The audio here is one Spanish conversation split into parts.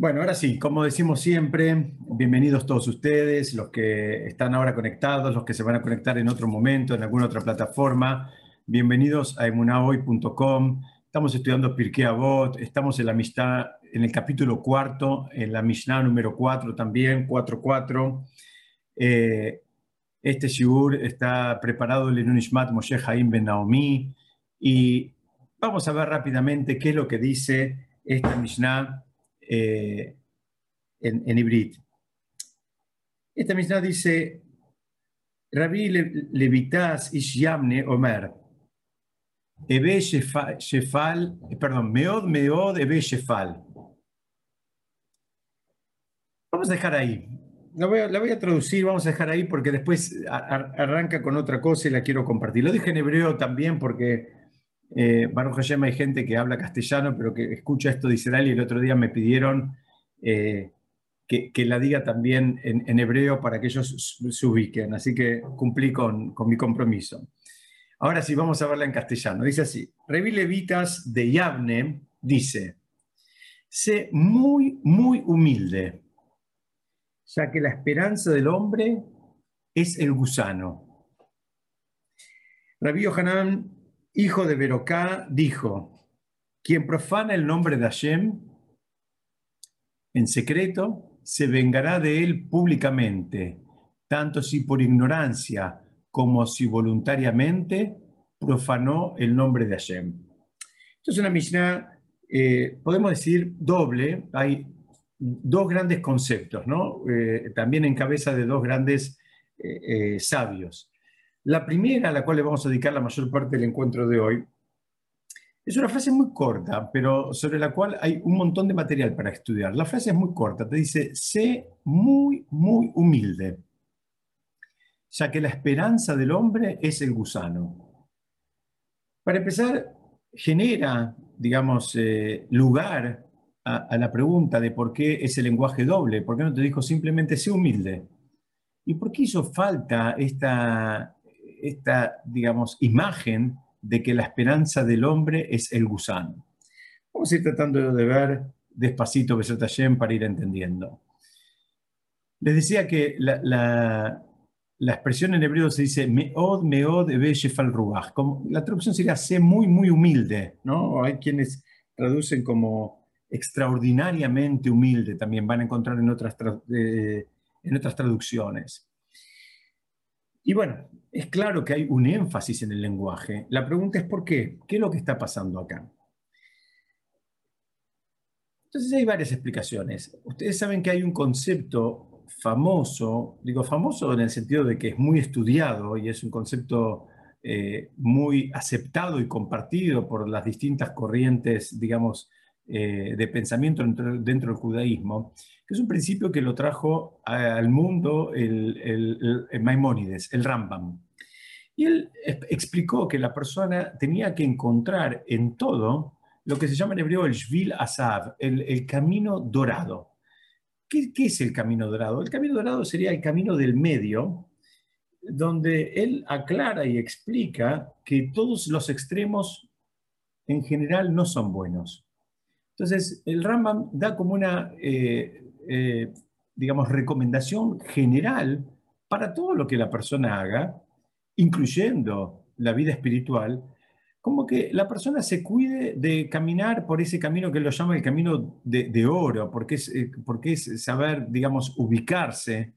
Bueno, ahora sí, como decimos siempre, bienvenidos todos ustedes, los que están ahora conectados, los que se van a conectar en otro momento, en alguna otra plataforma. Bienvenidos a emunahoy.com. Estamos estudiando Pirkei Avot, estamos en la Mishnah, en el capítulo cuarto, en la Mishnah número 4 también, 4.4. Eh, este shiur está preparado en Unishmat Moshe Haim Ben Naomi y vamos a ver rápidamente qué es lo que dice esta Mishnah eh, en, en Ibrit. Esta Mishnah dice, Rabbi Levitas Ish Yamne Omer, Ebe Shefal, perdón, Meod Meod Ebe Shefal. Vamos a dejar ahí. La voy, a, traducir, vamos a dejar ahí porque después arranca con otra cosa y la quiero compartir. Lo dije en hebreo también porque eh, Baruch Hashem hay gente que habla castellano, pero que escucha esto de Israel el otro día me pidieron eh, que, la diga también en, hebreo para que ellos se ubiquen. Así que cumplí con, mi compromiso. Ahora sí, vamos a verla en castellano. Dice así, Revi Levitas de Yavne dice, sé muy, muy humilde, ya que la esperanza del hombre es el gusano. Rabbi Yohanan hijo de Berocá, dijo, quien profana el nombre de Hashem en secreto, se vengará de él públicamente, tanto si por ignorancia como si voluntariamente profanó el nombre de Hashem. Esto es una Mishnah, eh, podemos decir, doble. Hay dos grandes conceptos, ¿no? Eh, también en cabeza de dos grandes eh, sabios. La primera, a la cual le vamos a dedicar la mayor parte del encuentro de hoy, es una frase muy corta, pero sobre la cual hay un montón de material para estudiar. La frase es muy corta, te dice, sé muy, muy humilde, ya que la esperanza del hombre es el gusano. Para empezar, genera, digamos, eh, lugar a, la pregunta de por qué ese lenguaje doble, por qué no te dijo simplemente sé humilde. ¿Y por qué hizo falta esta, esta, digamos, imagen de que la esperanza del hombre es el gusano. Vamos a ir tratando de ver despacito Besat para ir entendiendo. Les decía que la, la, expresión en hebreo se dice meod, meod, shefal ruach. La traducción sería sé muy, muy humilde, ¿no? Hay quienes traducen como extraordinariamente humilde, también van a encontrar en otras, eh, en otras traducciones. Y bueno, es claro que hay un énfasis en el lenguaje. La pregunta es ¿por qué? ¿Qué es lo que está pasando acá? Entonces hay varias explicaciones. Ustedes saben que hay un concepto famoso, digo famoso en el sentido de que es muy estudiado y es un concepto eh, muy aceptado y compartido por las distintas corrientes, digamos, eh, de pensamiento dentro, del judaísmo, que es un principio que lo trajo al mundo el Maimónides, el Rambam. Y él explicó que la persona tenía que encontrar en todo lo que se llama en hebreo el Shvil Asav, el, el camino dorado. ¿Qué, ¿Qué, es el camino dorado? El camino dorado sería el camino del medio, donde él aclara y explica que todos los extremos en general no son buenos. Entonces, el Rambam da como una, eh, eh, digamos, recomendación general para todo lo que la persona haga, incluyendo la vida espiritual, como que la persona se cuide de caminar por ese camino que lo llama el camino de, oro, porque es, eh, porque es saber, digamos, ubicarse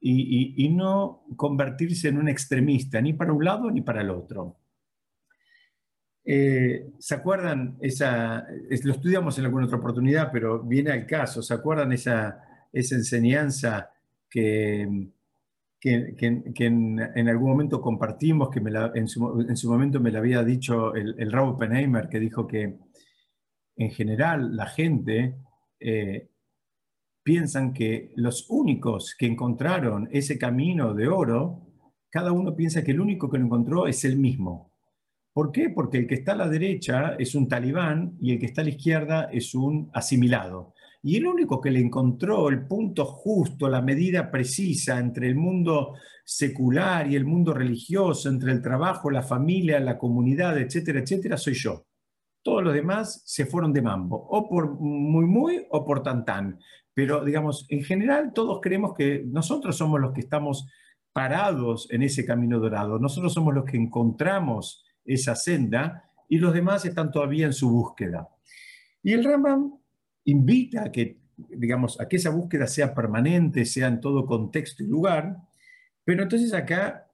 y no convertirse en un extremista, ni para un lado ni para el otro. Eh, ¿Se acuerdan esa, lo estudiamos en alguna otra oportunidad, pero viene al caso, ¿se acuerdan esa, esa enseñanza que, que, en, algún momento compartimos, que me la, en, su, en, su, momento me la había dicho el, el Raúl que dijo que en general la gente eh, piensan que los únicos que encontraron ese camino de oro, cada uno piensa que el único que lo encontró es el mismo. ¿Por qué? Porque el que está a la derecha es un talibán y el que está a la izquierda es un asimilado. Y el único que le encontró el punto justo, la medida precisa entre el mundo secular y el mundo religioso, entre el trabajo, la familia, la comunidad, etcétera, etcétera, soy yo. Todos los demás se fueron de mambo, o por muy muy o por tan tan. Pero digamos, en general todos creemos que nosotros somos los que estamos parados en ese camino dorado, nosotros somos los que encontramos esa senda y los demás están todavía en su búsqueda. Y el Rambam invita a que, digamos, a que esa búsqueda sea permanente, sea en todo contexto y lugar, pero entonces acá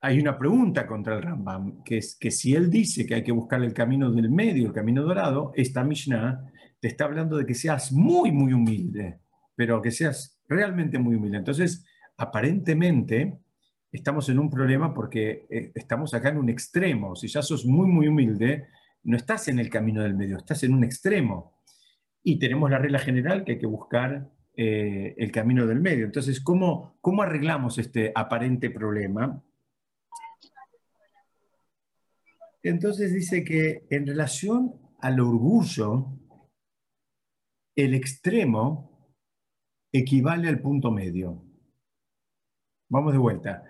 hay una pregunta contra el Rambam, que es que si él dice que hay que buscar el camino del medio, el camino dorado, esta Mishnah te está hablando de que seas muy, muy humilde, pero que seas realmente muy humilde. Entonces, aparentemente, estamos en un problema porque eh, estamos acá en un extremo. Si ya sos muy, muy humilde, no estás en el camino del medio, estás en un extremo. Y tenemos la regla general que hay que buscar eh, el camino del medio. Entonces, ¿cómo, ¿cómo arreglamos este aparente problema? Entonces dice que en relación al orgullo, el extremo equivale al punto medio. Vamos de vuelta.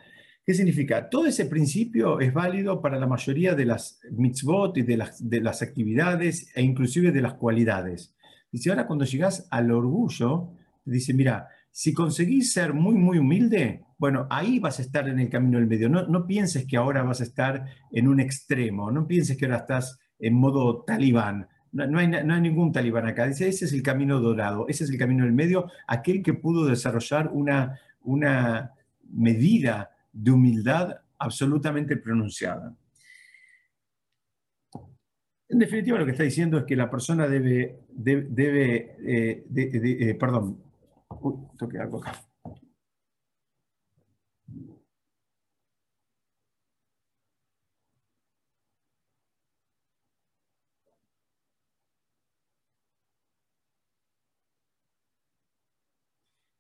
¿Qué significa? Todo ese principio es válido para la mayoría de las mitzvot y de las, de las actividades e inclusive de las cualidades. Dice, ahora cuando llegas al orgullo, dice, mira, si conseguís ser muy, muy humilde, bueno, ahí vas a estar en el camino del medio. No, no pienses que ahora vas a estar en un extremo, no pienses que ahora estás en modo talibán. No, hay, no, hay, ningún talibán acá. Dice, ese es el camino dorado, ese es el camino del medio, aquel que pudo desarrollar una, una medida de humildad absolutamente pronunciada. En definitiva, lo que está diciendo es que la persona debe, debe, eh, eh, perdón, uy, toque algo acá.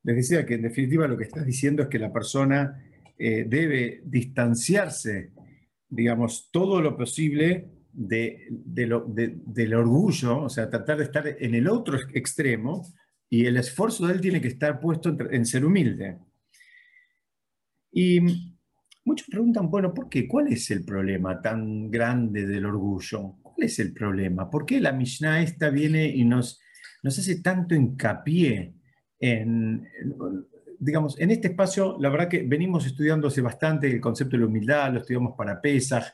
Les decía que en definitiva lo que estás diciendo es que la persona eh, debe distanciarse, digamos, todo lo posible de, del orgullo, o sea, tratar de estar en el otro extremo, y el esfuerzo de él tiene que estar puesto en, ser humilde. Y muchos preguntan, bueno, ¿por qué? ¿Cuál es el problema tan grande del orgullo? ¿Cuál es el problema? ¿Por qué la Mishnah esta viene y nos, nos hace tanto hincapié en, digamos, en este espacio, la verdad que venimos estudiando hace bastante el concepto de la humildad, lo estudiamos para Pesach,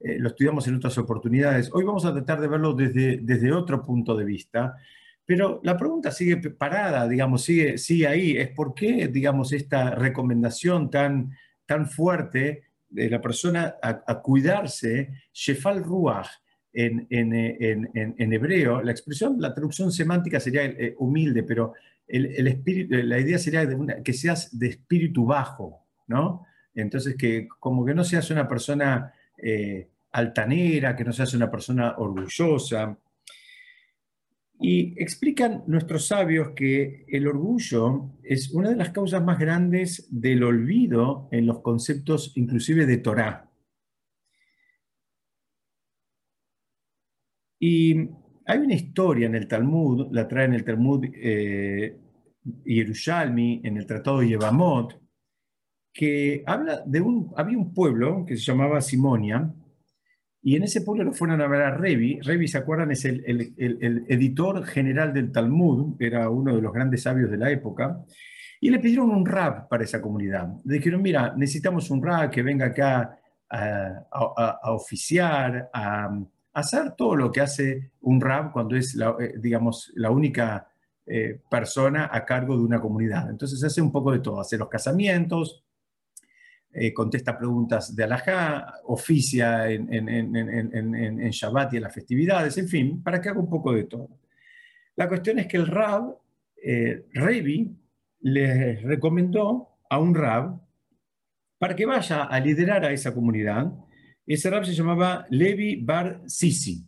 eh, lo estudiamos en otras oportunidades. Hoy vamos a tratar de verlo desde, desde otro punto de vista, pero la pregunta sigue parada, digamos, sigue, sigue ahí, es por qué, digamos, esta recomendación tan, tan fuerte de la persona a, cuidarse, Shefal Ruach, en, en, en, en, hebreo, la expresión, la traducción semántica sería eh, humilde, pero el, espíritu, la idea sería que seas de espíritu bajo, ¿no? Entonces, que como que no seas una persona eh, altanera, que no seas una persona orgullosa. Y explican nuestros sabios que el orgullo es una de las causas más grandes del olvido en los conceptos inclusive de Torah. Y hay una historia en el Talmud, la trae en el Talmud eh, Yerushalmi, en el Tratado de Yevamot, que habla de un, había un pueblo que se llamaba Simonia, y en ese pueblo lo fueron a ver a Revi. Revi, ¿se acuerdan? Es el, el, editor general del Talmud, era uno de los grandes sabios de la época, y le pidieron un rab para esa comunidad. Le dijeron, mira, necesitamos un rab que venga acá a oficiar, a, hacer todo lo que hace un rab cuando es, la, eh, digamos, la única eh, persona a cargo de una comunidad. Entonces hace un poco de todo, hace los casamientos, eh, contesta preguntas de alajá, oficia en, Shabbat y en las festividades, en fin, para que haga un poco de todo. La cuestión es que el rab, Revi, le recomendó a un rab para que vaya a liderar a esa comunidad ese rab se llamaba Levi Bar Sisi.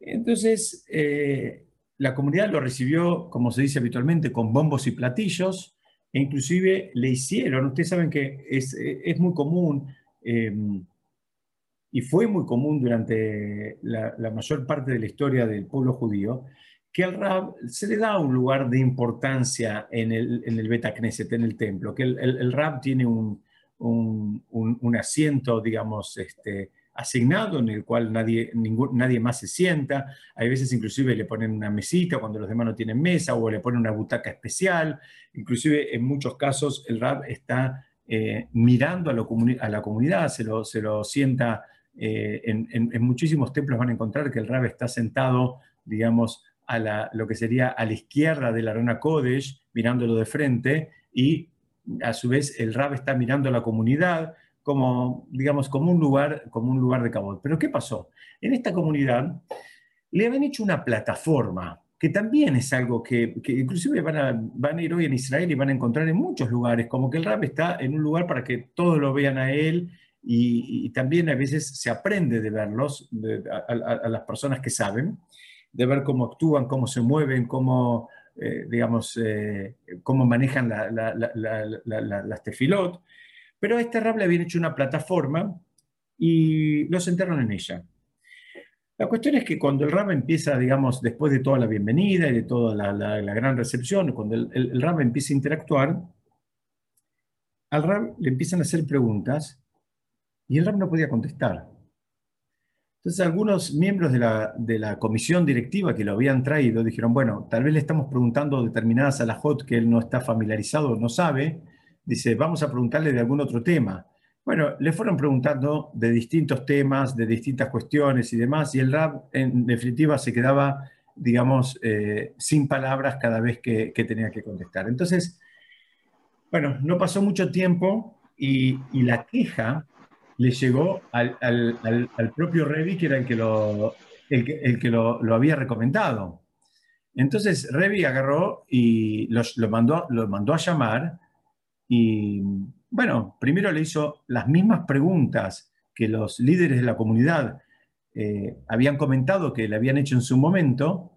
Entonces, eh, la comunidad lo recibió, como se dice habitualmente, con bombos y platillos, e inclusive le hicieron, ustedes saben que es, muy común, em, y fue muy común durante la, mayor parte de la historia del pueblo judío, que al rab se le da un lugar de importancia en el, en el en el templo, que el rab tiene un, un, asiento, digamos, este, asignado en el cual nadie, nadie más se sienta. Hay veces inclusive le ponen una mesita cuando los demás no tienen mesa o le ponen una butaca especial. Inclusive en muchos casos el rab está eh, mirando a, la comunidad, se lo, se lo sienta. Eh, en, muchísimos templos van a encontrar que el rab está sentado, digamos, a lo que sería a la izquierda de la Arona Kodesh, mirándolo de frente, y a su vez el rab está mirando a la comunidad como, digamos, como un lugar, como un lugar de cabot. Pero ¿qué pasó? En esta comunidad le habían hecho una plataforma, que también es algo que, inclusive van a, van a ir hoy en Israel y van a encontrar en muchos lugares, como que el rab está en un lugar para que todos lo vean a él y, también a veces se aprende de verlos, a, las personas que saben, de ver cómo actúan, cómo se mueven, cómo, eh, digamos, eh, cómo manejan las tefilot. Pero a este rab le habían hecho una plataforma y los enterraron en ella. La cuestión es que cuando el rab empieza, digamos, después de toda la bienvenida y de toda la, gran recepción, cuando el, el, empieza a interactuar, al rab le empiezan a hacer preguntas y el rab no podía contestar. Entonces algunos miembros de la, de la, comisión directiva que lo habían traído dijeron, bueno, tal vez le estamos preguntando determinadas alajot que él no está familiarizado, no sabe, dice, vamos a preguntarle de algún otro tema. Bueno, le fueron preguntando de distintos temas, de distintas cuestiones y demás, y el rab en definitiva se quedaba, digamos, eh, sin palabras cada vez que, tenía que contestar. Entonces, bueno, no pasó mucho tiempo y, la queja le llegó al, propio Revi, que era el que lo, el que, lo, había recomendado. Entonces Revi agarró y los, lo, mandó, lo mandó a llamar y bueno, primero le hizo las mismas preguntas que los líderes de la comunidad eh, habían comentado que le habían hecho en su momento.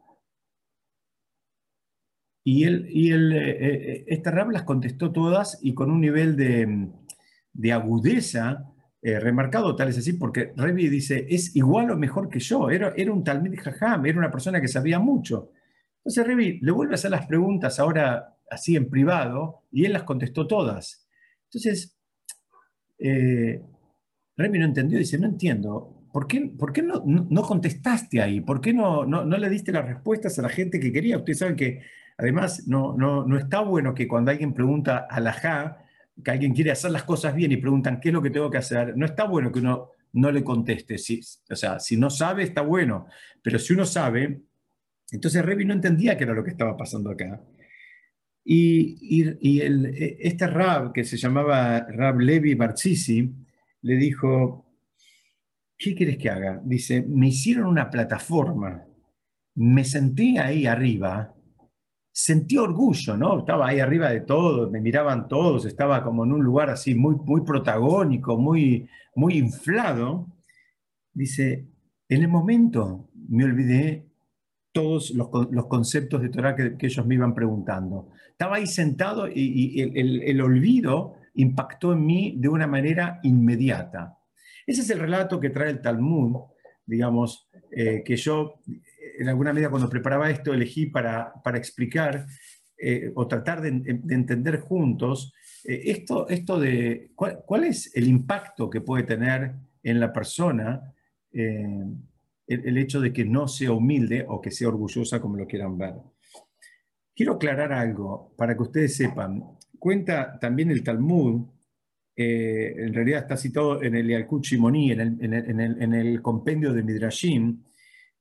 Y, él, y él, eh, eh, rab las contestó todas y con un nivel de, agudeza remarcado, tal es así, porque Revi dice, es igual o mejor que yo, era, era un Talmud Jajam, era una persona que sabía mucho. Entonces Revi le vuelve a hacer las preguntas ahora así en privado y él las contestó todas. Entonces, eh, Remy no entendió, dice, no entiendo, ¿por qué, por qué no, no, contestaste ahí? ¿Por qué no, no, le diste las respuestas a la gente que quería? Ustedes saben que además no, no, no está bueno que cuando alguien pregunta a la JA, que alguien quiere hacer las cosas bien y preguntan qué es lo que tengo que hacer, no está bueno que uno no le conteste. Si, o sea, si no sabe, está bueno, pero si uno sabe, entonces Revi no entendía qué era lo que estaba pasando acá. Y, e, este Rab, que se llamaba Rab Levi Barzisi, le dijo, ¿qué quieres que haga? Dice, me hicieron una plataforma, me sentí ahí arriba, sentí orgullo, ¿no? Estaba ahí arriba de todos, me miraban todos, estaba como en un lugar así muy, muy protagónico, muy, muy inflado. Dice, en el momento me olvidé todos los, conceptos de Torah que, ellos me iban preguntando. Estaba ahí sentado y, el, olvido impactó en mí de una manera inmediata. Ese es el relato que trae el Talmud, digamos, eh, que yo en alguna medida cuando preparaba esto elegí para, para explicar eh, o tratar de, entender juntos eh, esto, esto de cuál, es el impacto que puede tener en la persona el, hecho de que no sea humilde o que sea orgullosa como lo quieran ver. Quiero aclarar algo para que ustedes sepan. Cuenta también el Talmud, eh, en realidad está citado en el Yalkut Shimoni, en el, en, el, compendio de Midrashim,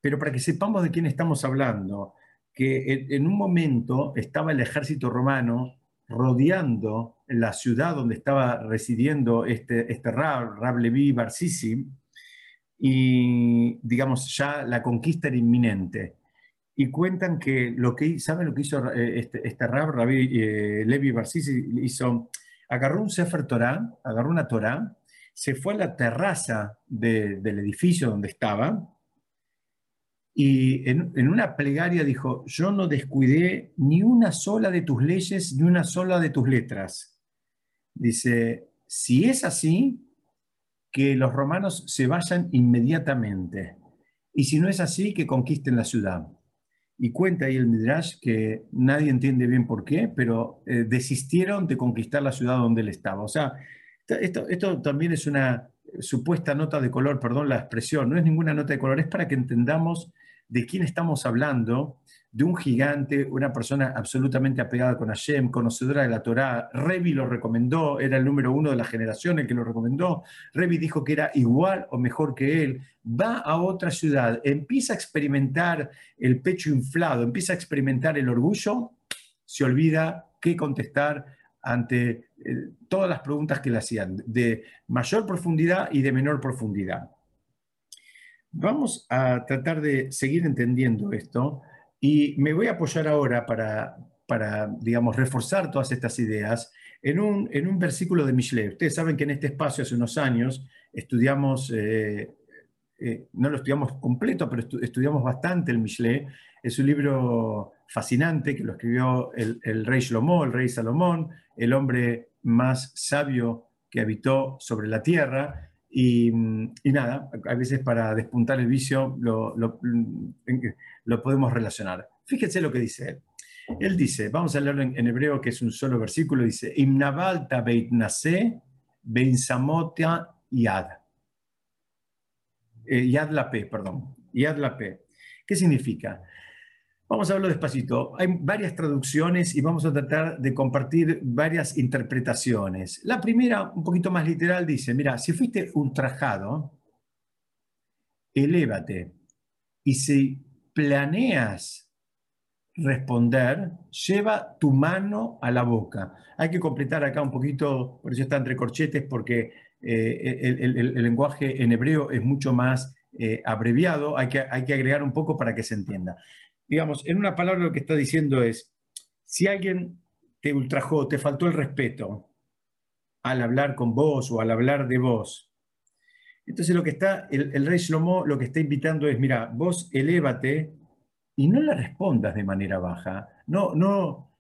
pero para que sepamos de quién estamos hablando, que en, un momento estaba el ejército romano rodeando la ciudad donde estaba residiendo este, este Rab, Rab Levi Barsisi, y digamos ya la conquista era inminente. Y cuentan que lo que, ¿saben lo que hizo eh, este, este Rab, Rabbi eh, Levi Barsisi? Hizo, agarró un Sefer Torah, agarró una Torah, se fue a la terraza del edificio donde estaba y en, en, una plegaria dijo, yo no descuidé ni una sola de tus leyes, ni una sola de tus letras. Dice, si es así, que los romanos se vayan inmediatamente. Y si no es así, que conquisten la ciudad. Y cuenta ahí el Midrash que nadie entiende bien por qué, pero eh, desistieron de conquistar la ciudad donde él estaba. O sea, esto, esto también es una, supuesta nota de color, perdón la expresión, no es ninguna nota de color, es para que entendamos de quién estamos hablando, de un gigante, una persona absolutamente apegada con Hashem, conocedora de la Torá. Revi lo recomendó, era el número uno de la generación el que lo recomendó. Revi dijo que era igual o mejor que él. Va a otra ciudad, empieza a experimentar el pecho inflado, empieza a experimentar el orgullo, se olvida qué contestar ante eh, todas las preguntas que le hacían, de mayor profundidad y de menor profundidad. Vamos a tratar de seguir entendiendo esto y me voy a apoyar ahora para, para digamos, reforzar todas estas ideas en un, en un versículo de Michelet. Ustedes saben que en este espacio hace unos años estudiamos, eh, eh, no lo estudiamos completo, pero estudiamos bastante el Michelet. Es un libro fascinante que lo escribió el, el rey Shlomo, el rey Salomón, el hombre más sabio que habitó sobre la tierra y, nada, a veces para despuntar el vicio lo, podemos relacionar. Fíjense lo que dice él. Él dice, vamos a leerlo en, hebreo, que es un solo versículo, dice, Imnavalta beit. Eh, yad la P, perdón. Yad la. ¿Qué significa? Vamos a verlo despacito. Hay varias traducciones y vamos a tratar de compartir varias interpretaciones. La primera, un poquito más literal, dice, mira, si fuiste ultrajado, elévate. Y si planeas responder, lleva tu mano a la boca. Hay que completar acá un poquito, por eso está entre corchetes, porque eh, el, lenguaje en hebreo es mucho más eh, abreviado, hay que, hay que agregar un poco para que se entienda digamos, en una palabra lo que está diciendo es, si alguien te ultrajó, te faltó el respeto al hablar con vos o al hablar de vos, entonces lo que está, el, rey Shlomo lo que está invitando es, mira, vos elévate y no le respondas de manera baja. No, no,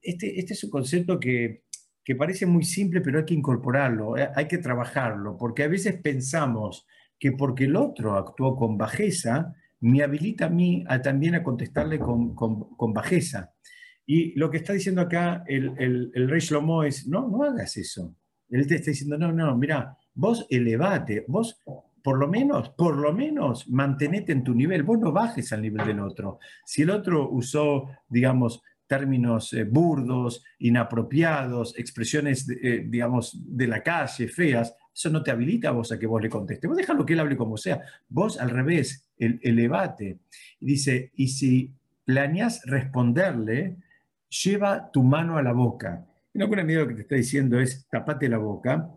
este, este es un concepto que, que parece muy simple, pero hay que incorporarlo, eh, hay que trabajarlo, porque a veces pensamos que porque el otro actuó con bajeza, me habilita a mí a, también a contestarle con, con, bajeza. Y lo que está diciendo acá el, el, rey Shlomo es, no, no hagas eso. Él te está diciendo, no, no, mira, vos elevate, vos por lo menos, por lo menos, mantenete en tu nivel, vos no bajes al nivel del otro. Si el otro usó, digamos, términos eh, burdos, inapropiados, expresiones, eh, digamos, de la calle, feas, eso no te habilita a vos a que vos le contestes. Vos déjalo que él hable como sea. Vos al revés, el, elevate. Dice, y si planeas responderle, lleva tu mano a la boca. En alguna medida lo que te está diciendo es, tapate la boca.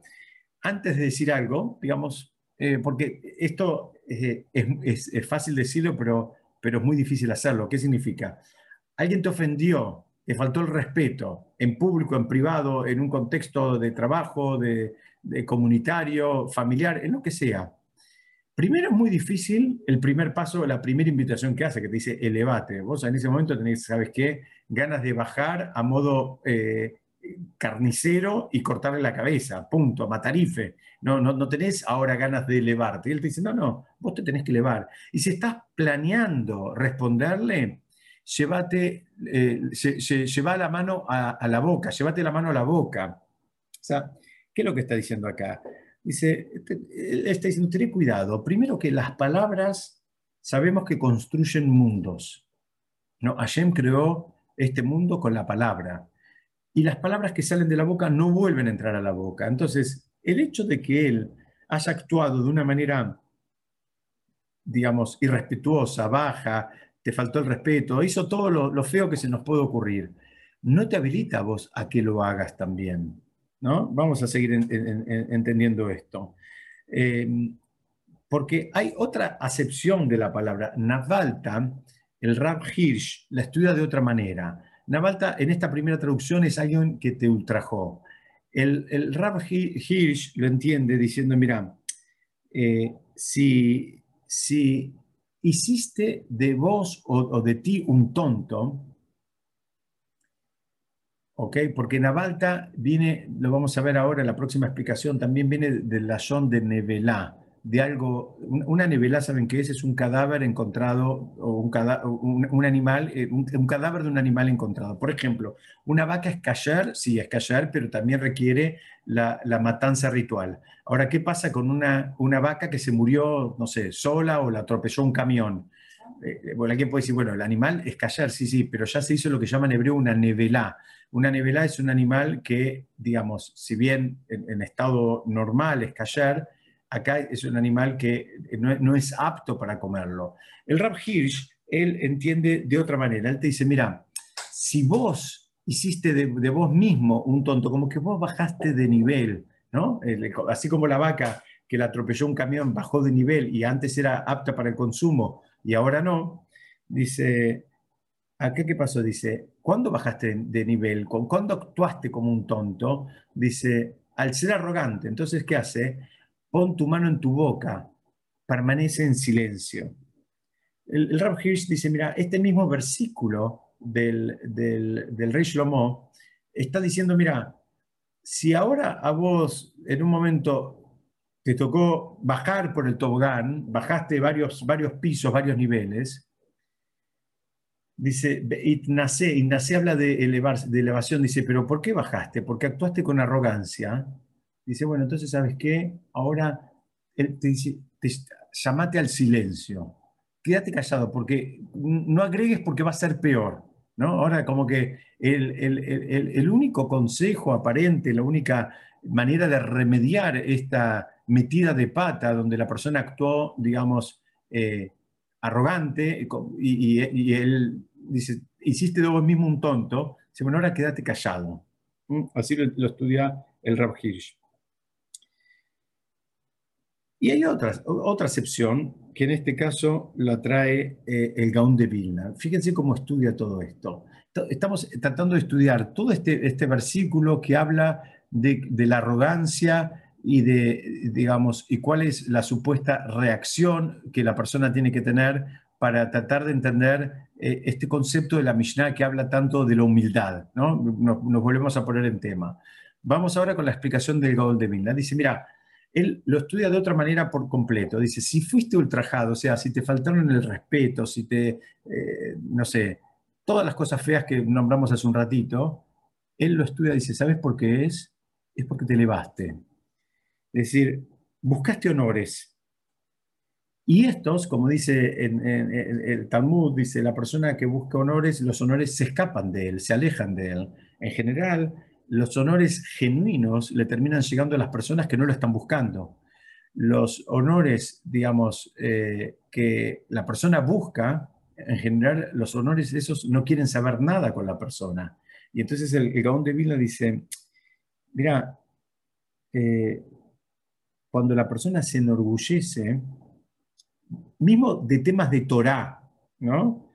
Antes de decir algo, digamos, eh, porque esto eh, es, es, fácil decirlo, pero, pero es muy difícil hacerlo. ¿Qué significa? Alguien te ofendió, te faltó el respeto, en público, en privado, en un contexto de trabajo, de, comunitario, familiar, en lo que sea. Primero es muy difícil el primer paso, la primera invitación que hace, que te dice elevate. Vos en ese momento tenés, ¿sabes qué? Ganas de bajar a modo eh, carnicero y cortarle la cabeza, punto, matarife. No, no, no tenés ahora ganas de elevarte. Y él te dice, no, no, vos te tenés que elevar. Y si estás planeando responderle, llévate, eh, lleva la mano a, la boca, llévate la mano a la boca. O sea, ¿qué es lo que está diciendo acá? Dice, este, está diciendo, ten cuidado. Primero que las palabras sabemos que construyen mundos. ¿no? Hashem creó este mundo con la palabra. Y las palabras que salen de la boca no vuelven a entrar a la boca. Entonces, el hecho de que él haya actuado de una manera, digamos, irrespetuosa, baja, te faltó el respeto, hizo todo lo, feo que se nos puede ocurrir, no te habilita a vos a que lo hagas también. Vamos a seguir entendiendo esto. Eh, porque hay otra acepción de la palabra. Navalta, el Rab Hirsch, la estudia de otra manera. Navalta, en esta primera traducción, es alguien que te ultrajó. El, el Rab Hirsch lo entiende diciendo, mira, eh, si, si hiciste de vos o de ti un tonto, ¿ok? Porque Navalta viene, lo vamos a ver ahora en la próxima explicación, también viene del son de Nevelá. De algo, una nevela, ¿saben qué es? Es un cadáver encontrado o un, animal, eh, un, cadáver de un animal encontrado. Por ejemplo, una vaca es callar, sí, es callar, pero también requiere la, matanza ritual. Ahora, ¿qué pasa con una, vaca que se murió, no sé, sola o la atropelló un camión? Eh, bueno, alguien puede decir, bueno, el animal es callar, sí, sí, pero ya se hizo lo que llaman en hebreo una nevela. Una nevela es un animal que, digamos, si bien en, en estado normal es callar, acá es un animal que no, es apto para comerlo. El Rab Hirsch, él entiende de otra manera. Él te dice, mira, si vos hiciste de, vos mismo un tonto, como que vos bajaste de nivel, ¿no? así como la vaca que la atropelló un camión bajó de nivel y antes era apta para el consumo y ahora no, dice, ¿a qué pasó? Dice, ¿cuándo bajaste de nivel? ¿Cuándo actuaste como un tonto? Dice, al ser arrogante. Entonces, ¿qué hace? Pon tu mano en tu boca, permanece en silencio. El, el Rab Hirsch dice, mira, este mismo versículo del, del, rey Shlomo está diciendo, mira, si ahora a vos en un momento te tocó bajar por el tobogán, bajaste varios, varios pisos, varios niveles, dice, Itnase, Itnase habla de, elevar, de elevación, dice, pero ¿por qué bajaste? Porque actuaste con arrogancia dice, bueno, entonces, ¿sabes qué? Ahora él te dice, llamate al silencio, quédate callado, porque no agregues porque va a ser peor. ¿no? Ahora, como que el, único consejo aparente, la única manera de remediar esta metida de pata donde la persona actuó, digamos, eh, arrogante y, él dice, hiciste de vos mismo un tonto, dice, bueno, ahora quédate callado. ¿Mm? Así lo, lo estudia el Rab Hirsch. Y hay otra, otra excepción que en este caso la trae eh, el Gaón de Vilna. Fíjense cómo estudia todo esto. Estamos tratando de estudiar todo este, este versículo que habla de, la arrogancia y de, digamos, y cuál es la supuesta reacción que la persona tiene que tener para tratar de entender eh, este concepto de la Mishnah que habla tanto de la humildad. ¿no? Nos, volvemos a poner en tema. Vamos ahora con la explicación del Gaón de Vilna. Dice, mira, él lo estudia de otra manera por completo. Dice, si fuiste ultrajado, o sea, si te faltaron el respeto, si te, eh, no sé, todas las cosas feas que nombramos hace un ratito, él lo estudia y dice, ¿sabes por qué es? Es porque te elevaste. Es decir, buscaste honores. Y estos, como dice el Talmud, dice, la persona que busca honores, los honores se escapan de él, se alejan de él. En general, los honores genuinos le terminan llegando a las personas que no lo están buscando. Los honores, digamos, eh, que la persona busca, en general, los honores esos no quieren saber nada con la persona. Y entonces el, el de Vilna dice, mira, eh, cuando la persona se enorgullece, mismo de temas de Torah, ¿no?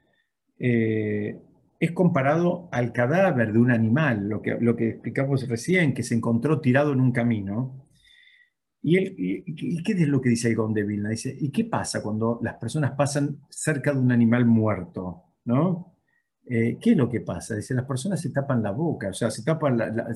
Eh, es comparado al cadáver de un animal, lo que, lo que explicamos recién, que se encontró tirado en un camino. ¿Y, qué es lo que dice el de Vilna? Dice, ¿y qué pasa cuando las personas pasan cerca de un animal muerto? ¿no? Eh, ¿Qué es lo que pasa? Dice, las personas se tapan la boca, o sea, se tapan la,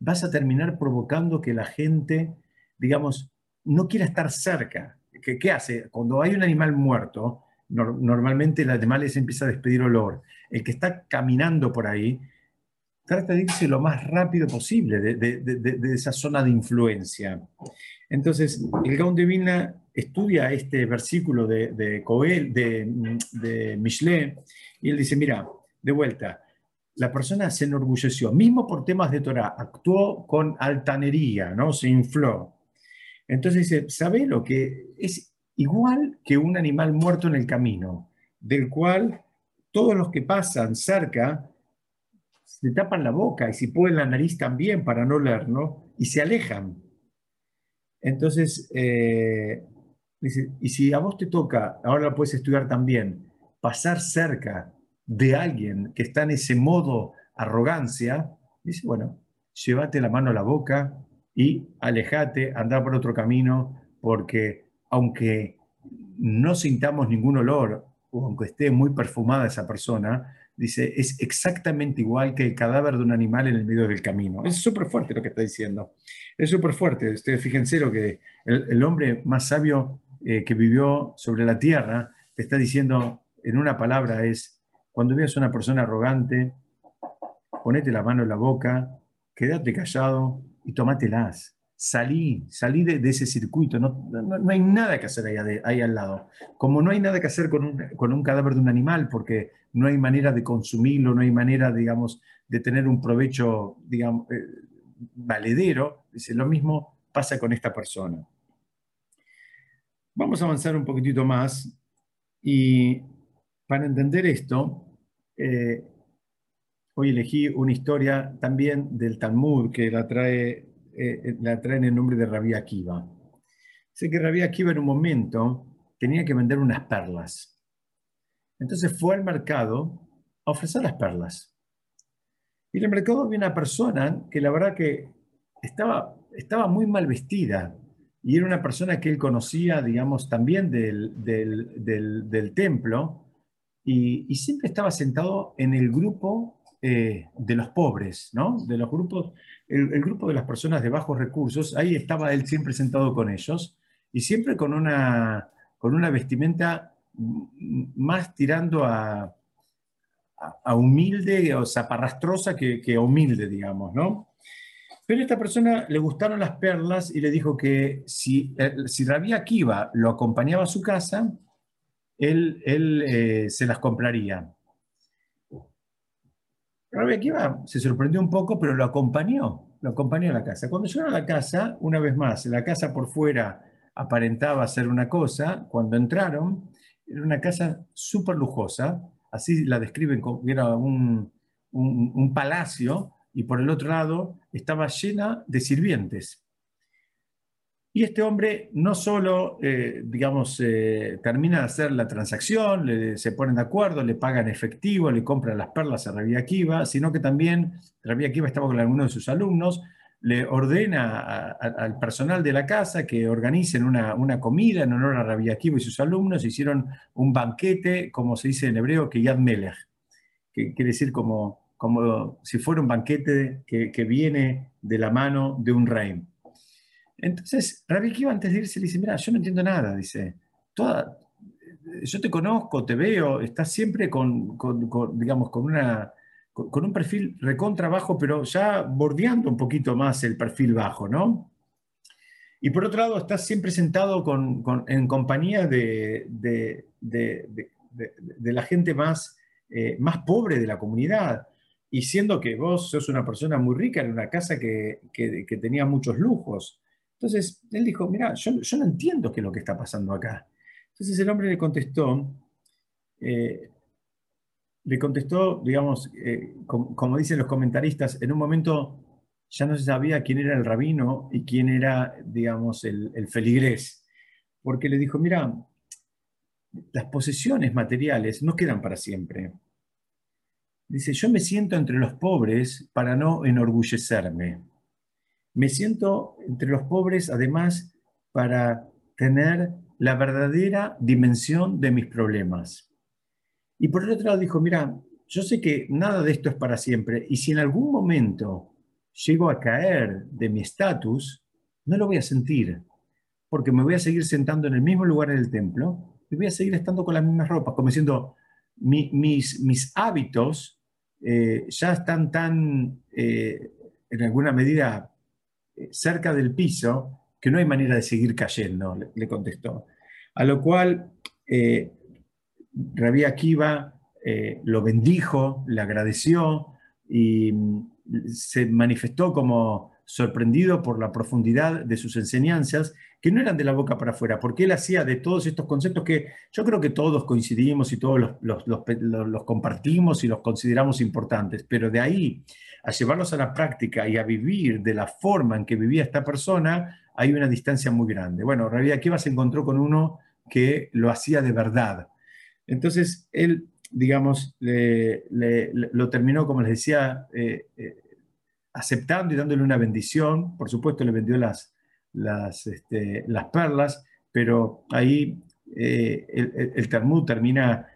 vas a terminar provocando que la gente, digamos, no quiera estar cerca. ¿Qué, qué hace? Cuando hay un animal muerto, normalmente el animal empieza a despedir olor. El que está caminando por ahí trata de irse lo más rápido posible de, esa zona de influencia. Entonces, el Gaon de estudia este versículo de, de Coel, de, Michelet, y él dice, mira, de vuelta, la persona se enorgulleció, mismo por temas de Torah, actuó con altanería, ¿no? Se infló. Entonces dice, ¿sabe lo que es igual que un animal muerto en el camino, del cual todos los que pasan cerca se tapan la boca y si pueden la nariz también para no leer, ¿no? Y se alejan. Entonces, eh, dice, y si a vos te toca, ahora puedes estudiar también, pasar cerca de alguien que está en ese modo arrogancia, dice, bueno, llévate la mano a la boca y alejate, anda por otro camino, porque aunque no sintamos ningún olor o aunque esté muy perfumada esa persona, dice, es exactamente igual que el cadáver de un animal en el medio del camino. Es súper fuerte lo que está diciendo. Es súper fuerte. Ustedes fíjense lo que el, hombre más sabio eh, que vivió sobre la tierra te está diciendo en una palabra es, cuando veas una persona arrogante, ponete la mano en la boca, quédate callado y tomátelas salí, salí de, ese circuito, no, no, hay nada que hacer ahí, al lado. Como no hay nada que hacer con un, con un, cadáver de un animal, porque no hay manera de consumirlo, no hay manera, digamos, de tener un provecho, digamos, eh, valedero, dice, lo mismo pasa con esta persona. Vamos a avanzar un poquitito más y para entender esto, eh, hoy elegí una historia también del Talmud que la trae eh, la traen el nombre de Rabí Akiva. Sé que Rabí Akiva en un momento tenía que vender unas perlas. Entonces fue al mercado a ofrecer las perlas. Y en el mercado había una persona que la verdad que estaba, estaba muy mal vestida y era una persona que él conocía, digamos, también del, del, templo y, y, siempre estaba sentado en el grupo eh, de los pobres, ¿no? De los grupos, el, grupo de las personas de bajos recursos, ahí estaba él siempre sentado con ellos y siempre con una, con una vestimenta más tirando a, a, humilde o zaparrastrosa que, que humilde, digamos, ¿no? Pero a esta persona le gustaron las perlas y le dijo que si, eh, si Rabí Akiva lo acompañaba a su casa, él, él eh, se las compraría. Rabbi Akiva se sorprendió un poco, pero lo acompañó, lo acompañó a la casa. Cuando llegaron a la casa, una vez más, la casa por fuera aparentaba ser una cosa, cuando entraron, era una casa súper lujosa, así la describen como era un, un palacio, y por el otro lado estaba llena de sirvientes. Y este hombre no solo, eh, digamos, eh, termina de hacer la transacción, se ponen de acuerdo, le pagan efectivo, le compran las perlas a Rabia Akiva, sino que también Rabia Akiva estaba con algunos de sus alumnos, le ordena al personal de la casa que organicen una, comida en honor a Rabia Akiva y sus alumnos, hicieron un banquete, como se dice en hebreo, que Yad Melech, que quiere decir como, como si fuera un banquete que, que viene de la mano de un rey. Entonces, Rabbi Kiva antes de irse le dice, mira, yo no entiendo nada, dice, toda, yo te conozco, te veo, estás siempre con, digamos, con, una, con, un perfil recontra bajo, pero ya bordeando un poquito más el perfil bajo, ¿no? Y por otro lado, estás siempre sentado en compañía de, de, la gente más, eh, más pobre de la comunidad. Y siendo que vos sos una persona muy rica en una casa que, que tenía muchos lujos. Entonces él dijo, mira, yo, no entiendo qué es lo que está pasando acá. Entonces el hombre le contestó, eh, le contestó, digamos, eh, como, dicen los comentaristas, en un momento ya no se sabía quién era el rabino y quién era, digamos, el, el feligrés, porque le dijo, mira, las posesiones materiales no quedan para siempre. Dice, yo me siento entre los pobres para no enorgullecerme. Me siento entre los pobres, además, para tener la verdadera dimensión de mis problemas. Y por el otro lado dijo, mira, yo sé que nada de esto es para siempre, y si en algún momento llego a caer de mi estatus, no lo voy a sentir, porque me voy a seguir sentando en el mismo lugar en el templo y voy a seguir estando con las mismas ropas, como diciendo, mis, mis hábitos eh, ya están tan, eh, en alguna medida, cerca del piso que no hay manera de seguir cayendo, le, contestó. A lo cual eh, Rabí Akiva eh, lo bendijo, le agradeció y mm, se manifestó como sorprendido por la profundidad de sus enseñanzas, que no eran de la boca para afuera, porque él hacía de todos estos conceptos que yo creo que todos coincidimos y todos los, los compartimos y los consideramos importantes, pero de ahí a llevarlos a la práctica y a vivir de la forma en que vivía esta persona, hay una distancia muy grande. Bueno, Rabbi Akiva se encontró con uno que lo hacía de verdad. Entonces, él, digamos, lo terminó, como les decía, eh, eh, aceptando y dándole una bendición. Por supuesto, le vendió las, las, este, las perlas, pero ahí eh, el, el, Talmud termina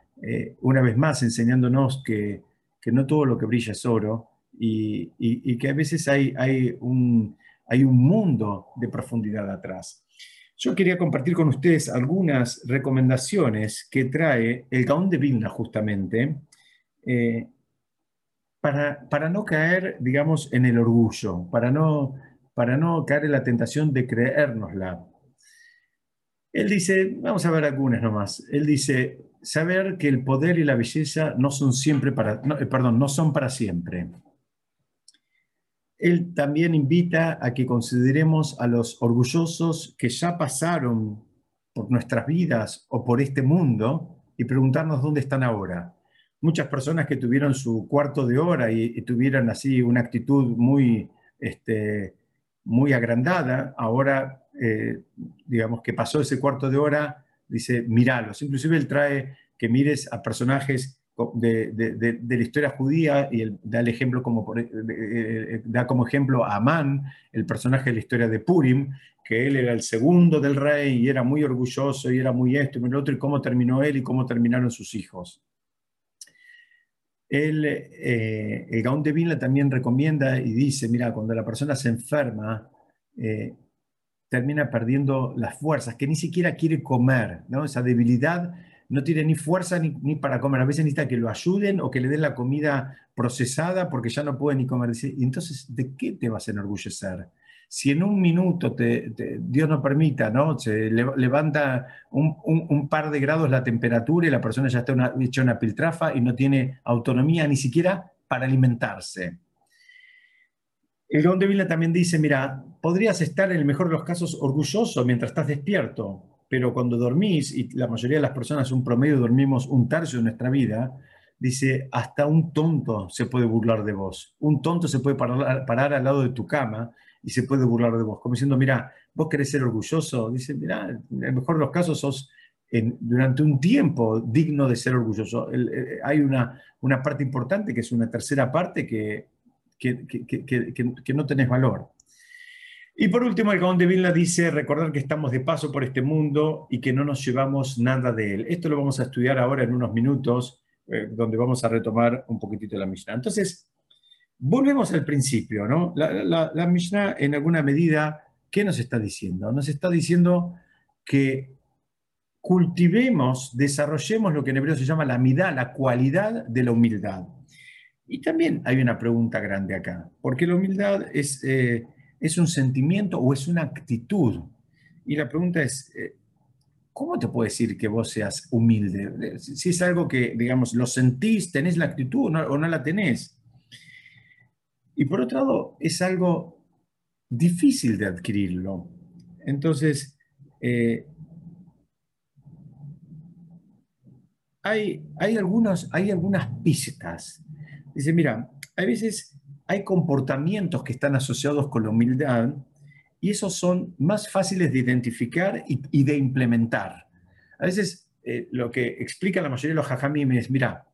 una vez más enseñándonos que que no todo lo que brilla es oro y, que a veces hay, hay, un, hay un mundo de profundidad atrás. Yo quería compartir con ustedes algunas recomendaciones que trae el Gaón de Vilna justamente eh, para, para, no caer, digamos, en el orgullo, para no, para no caer en la tentación de creérnosla. Él dice, vamos a ver algunas nomás, él dice, saber que el poder y la belleza no son siempre para, eh, perdón, no son para siempre. Él también invita a que consideremos a los orgullosos que ya pasaron por nuestras vidas o por este mundo y preguntarnos dónde están ahora. Muchas personas que tuvieron su cuarto de hora y, tuvieron así una actitud muy, este, muy agrandada, ahora, eh, digamos que pasó ese cuarto de hora, dice, míralos. Inclusive él trae que mires a personajes de, la historia judía y da, el ejemplo como e, eh, da como ejemplo a Amán, el personaje de la historia de Purim, que él era el segundo del rey y era muy orgulloso y era muy esto y lo otro, y cómo terminó él y cómo terminaron sus hijos. Eh, el Gaón de Vilna también recomienda y dice, mira, cuando la persona se enferma, eh, termina perdiendo las fuerzas, que ni siquiera quiere comer, ¿no? esa debilidad no tiene ni fuerza ni, para comer. A veces necesita que lo ayuden o que le den la comida procesada porque ya no puede ni comer. Entonces, ¿de qué te vas a enorgullecer? Si en un minuto, te, Dios no permita, ¿no? se levanta un, par de grados la temperatura y la persona ya está una, hecha una piltrafa y no tiene autonomía ni siquiera para alimentarse. El Don de Vila también dice, mira, podrías estar en el mejor de los casos orgulloso mientras estás despierto, pero cuando dormís, y la mayoría de las personas, un promedio, dormimos un tercio de nuestra vida, dice, hasta un tonto se puede burlar de vos. Un tonto se puede parar, al lado de tu cama y se puede burlar de vos, como diciendo, mira, vos querés ser orgulloso. Dice, mira, en el mejor de los casos sos durante un tiempo digno de ser orgulloso. Eh, hay una, una parte importante que es una tercera parte que, que, que, que no tenés valor. Y por último, el Gaón de Vilna dice recordar que estamos de paso por este mundo y que no nos llevamos nada de él. Esto lo vamos a estudiar ahora en unos minutos, eh, donde vamos a retomar un poquitito la Mishnah. Entonces, volvemos al principio, ¿no? La, Mishnah, en alguna medida, ¿qué nos está diciendo? Nos está diciendo que cultivemos, desarrollemos lo que en hebreo se llama la midá, la cualidad de la humildad. Y también hay una pregunta grande acá, porque la humildad es... Eh, ¿Es un sentimiento o es una actitud? Y la pregunta es, eh, ¿cómo te puedo decir que vos seas humilde? Si es algo que, digamos, lo sentís, tenés la actitud o no, la tenés. Y por otro lado, es algo difícil de adquirirlo. Entonces, eh, hay, hay, algunos, hay algunas pistas. Dice, mira, a veces hay comportamientos que están asociados con la humildad y esos son más fáciles de identificar y, de implementar. A veces eh, lo que explica la mayoría de los jajamim es, mira,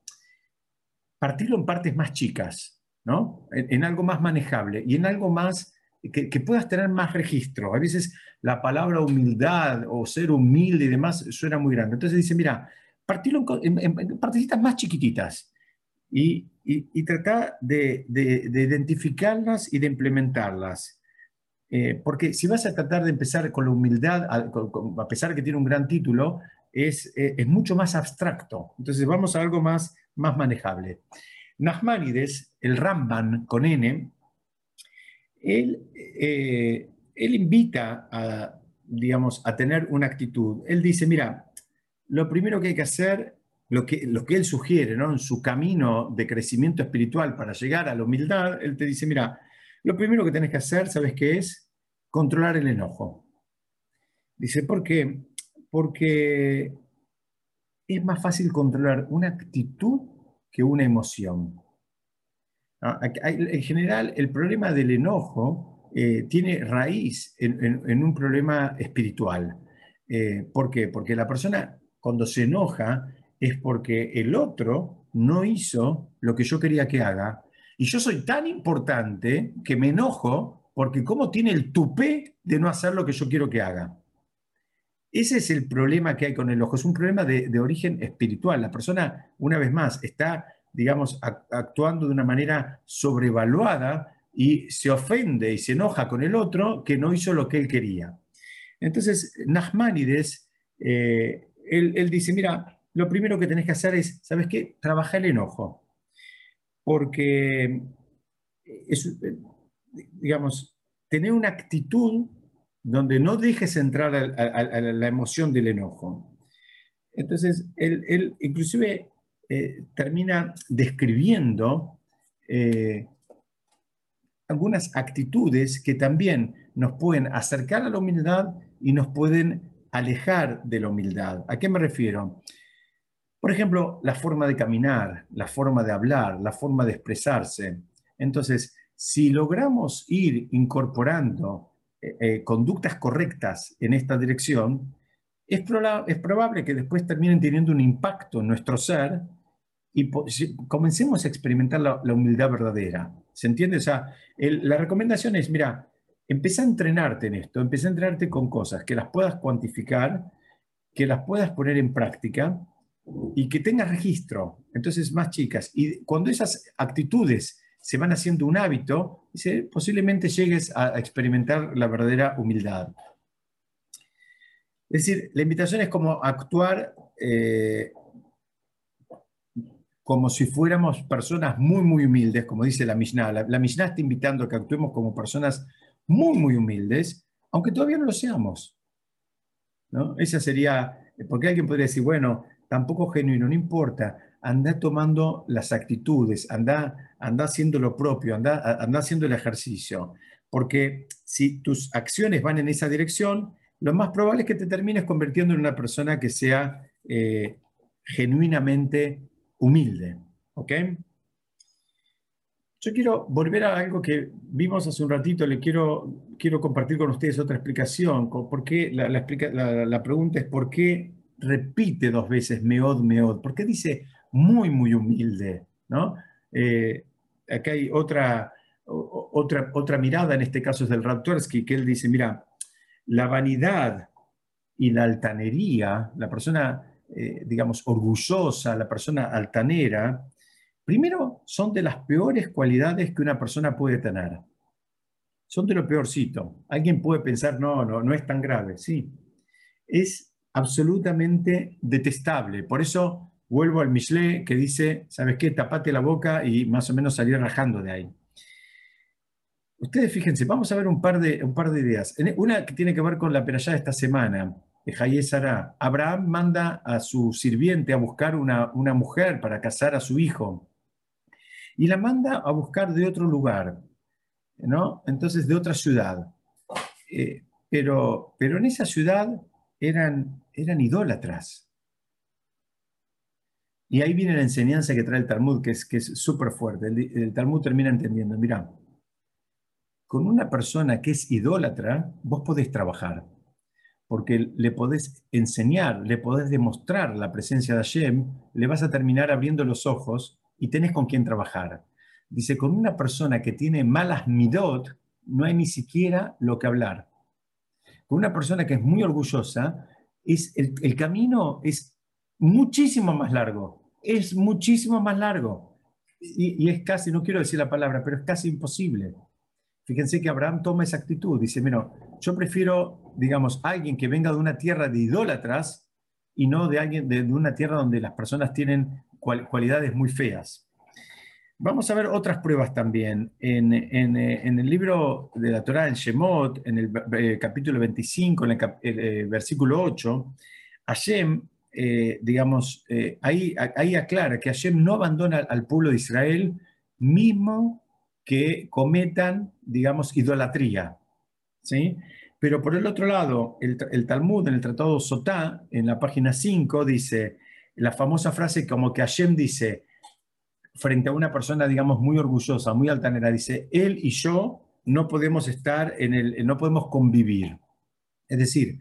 partirlo en partes más chicas, ¿no? En, algo más manejable y en algo más que, puedas tener más registro. A veces la palabra humildad o ser humilde y demás suena muy grande. Entonces dice, mira, partirlo en, en, más chiquititas y, y, tratar de, identificarlas y de implementarlas. Eh, porque si vas a tratar de empezar con la humildad, a, pesar de que tiene un gran título, es, eh, es, mucho más abstracto. Entonces vamos a algo más, más manejable. Nachmanides, el Ramban con N, él, eh, él invita a, digamos, a tener una actitud. Él dice, mira, lo primero que hay que hacer lo que, lo que él sugiere ¿no? en su camino de crecimiento espiritual para llegar a la humildad, él te dice, mira, lo primero que tienes que hacer, ¿sabes qué es? Controlar el enojo. Dice, ¿por qué? Porque es más fácil controlar una actitud que una emoción. En general, el problema del enojo eh, tiene raíz en, un problema espiritual. Eh, ¿Por qué? Porque la persona cuando se enoja es porque el otro no hizo lo que yo quería que haga. Y yo soy tan importante que me enojo porque cómo tiene el tupé de no hacer lo que yo quiero que haga. Ese es el problema que hay con el ojo. Es un problema de, origen espiritual. La persona, una vez más, está digamos, actuando de una manera sobrevaluada y se ofende y se enoja con el otro que no hizo lo que él quería. Entonces, Nachmanides, eh, él, dice, mira, lo primero que tenés que hacer es, ¿sabes qué? Trabajar el enojo. Porque, es, digamos, tener una actitud donde no dejes entrar a, la emoción del enojo. Entonces, él, inclusive eh, termina describiendo eh, algunas actitudes que también nos pueden acercar a la humildad y nos pueden alejar de la humildad. ¿A qué me refiero? Por ejemplo, la forma de caminar, la forma de hablar, la forma de expresarse. Entonces, si logramos ir incorporando eh, eh, conductas correctas en esta dirección, es, probable que después terminen teniendo un impacto en nuestro ser y comencemos a experimentar la, humildad verdadera. ¿Se entiende? O sea, la recomendación es, mira, empieza a entrenarte en esto, empieza a entrenarte con cosas que las puedas cuantificar, que las puedas poner en práctica y que tengas registro. Entonces, más chicas. Y cuando esas actitudes se van haciendo un hábito, posiblemente llegues a experimentar la verdadera humildad. Es decir, la invitación es como actuar eh, como si fuéramos personas muy, muy humildes, como dice la Mishnah. La, la, Mishnah está invitando a que actuemos como personas muy, muy humildes, aunque todavía no lo seamos. ¿no? Esa sería, porque alguien podría decir, bueno, tampoco genuino, no importa, anda tomando las actitudes, anda, anda haciendo lo propio, anda, anda haciendo el ejercicio. Porque si tus acciones van en esa dirección, lo más probable es que te termines convirtiendo en una persona que sea eh, genuinamente humilde. ¿Ok? Yo quiero volver a algo que vimos hace un ratito, le quiero, quiero compartir con ustedes otra explicación. ¿Por qué? La, la, pregunta es ¿por qué repite dos veces meod, meod? ¿Por qué dice muy, muy humilde? ¿no? Eh, acá hay otra, otra, otra mirada, en este caso es del Raptorsky, que él dice, mira, la vanidad y la altanería, la persona eh, digamos, orgullosa, la persona altanera, primero son de las peores cualidades que una persona puede tener. Son de lo peorcito. Alguien puede pensar, no, no, no es tan grave. Sí, es absolutamente detestable. Por eso vuelvo al Michelet que dice, ¿sabes qué? Tapate la boca y más o menos salir rajando de ahí. Ustedes fíjense, vamos a ver un par de, un par de ideas. Una que tiene que ver con la peralla de esta semana. Abraham manda a su sirviente a buscar una, mujer para casar a su hijo y la manda a buscar de otro lugar, ¿no? Entonces de otra ciudad. Eh, pero, pero en esa ciudad eran, eran idólatras. Y ahí viene la enseñanza que trae el Talmud, que es que es súper fuerte. El, Talmud termina entendiendo, mira, con una persona que es idólatra, vos podés trabajar porque le podés enseñar, le podés demostrar la presencia de Hashem, le vas a terminar abriendo los ojos y tenés con quién trabajar. Dice, con una persona que tiene malas midot, no hay ni siquiera lo que hablar. Con una persona que es muy orgullosa, el, camino es muchísimo más largo, es muchísimo más largo. Y, es casi, no quiero decir la palabra, pero es casi imposible. Fíjense que Abraham toma esa actitud, dice, bueno, yo prefiero, digamos, alguien que venga de una tierra de idólatras y no de alguien de, una tierra donde las personas tienen cualidades muy feas. Vamos a ver otras pruebas también. En, eh, el libro de la Torah, en Shemot, en el eh, capítulo 25, en el, eh, versículo 8, Hashem, digamos, ahí, ahí aclara que Hashem no abandona al pueblo de Israel mismo que cometan, digamos, idolatría. ¿sí? Pero por el otro lado, el, Talmud en el Tratado Sotá, en la página 5, dice la famosa frase como que Hashem dice, frente a una persona, digamos, muy orgullosa, muy altanera, dice, él y yo no podemos estar en el, no podemos convivir. Es decir,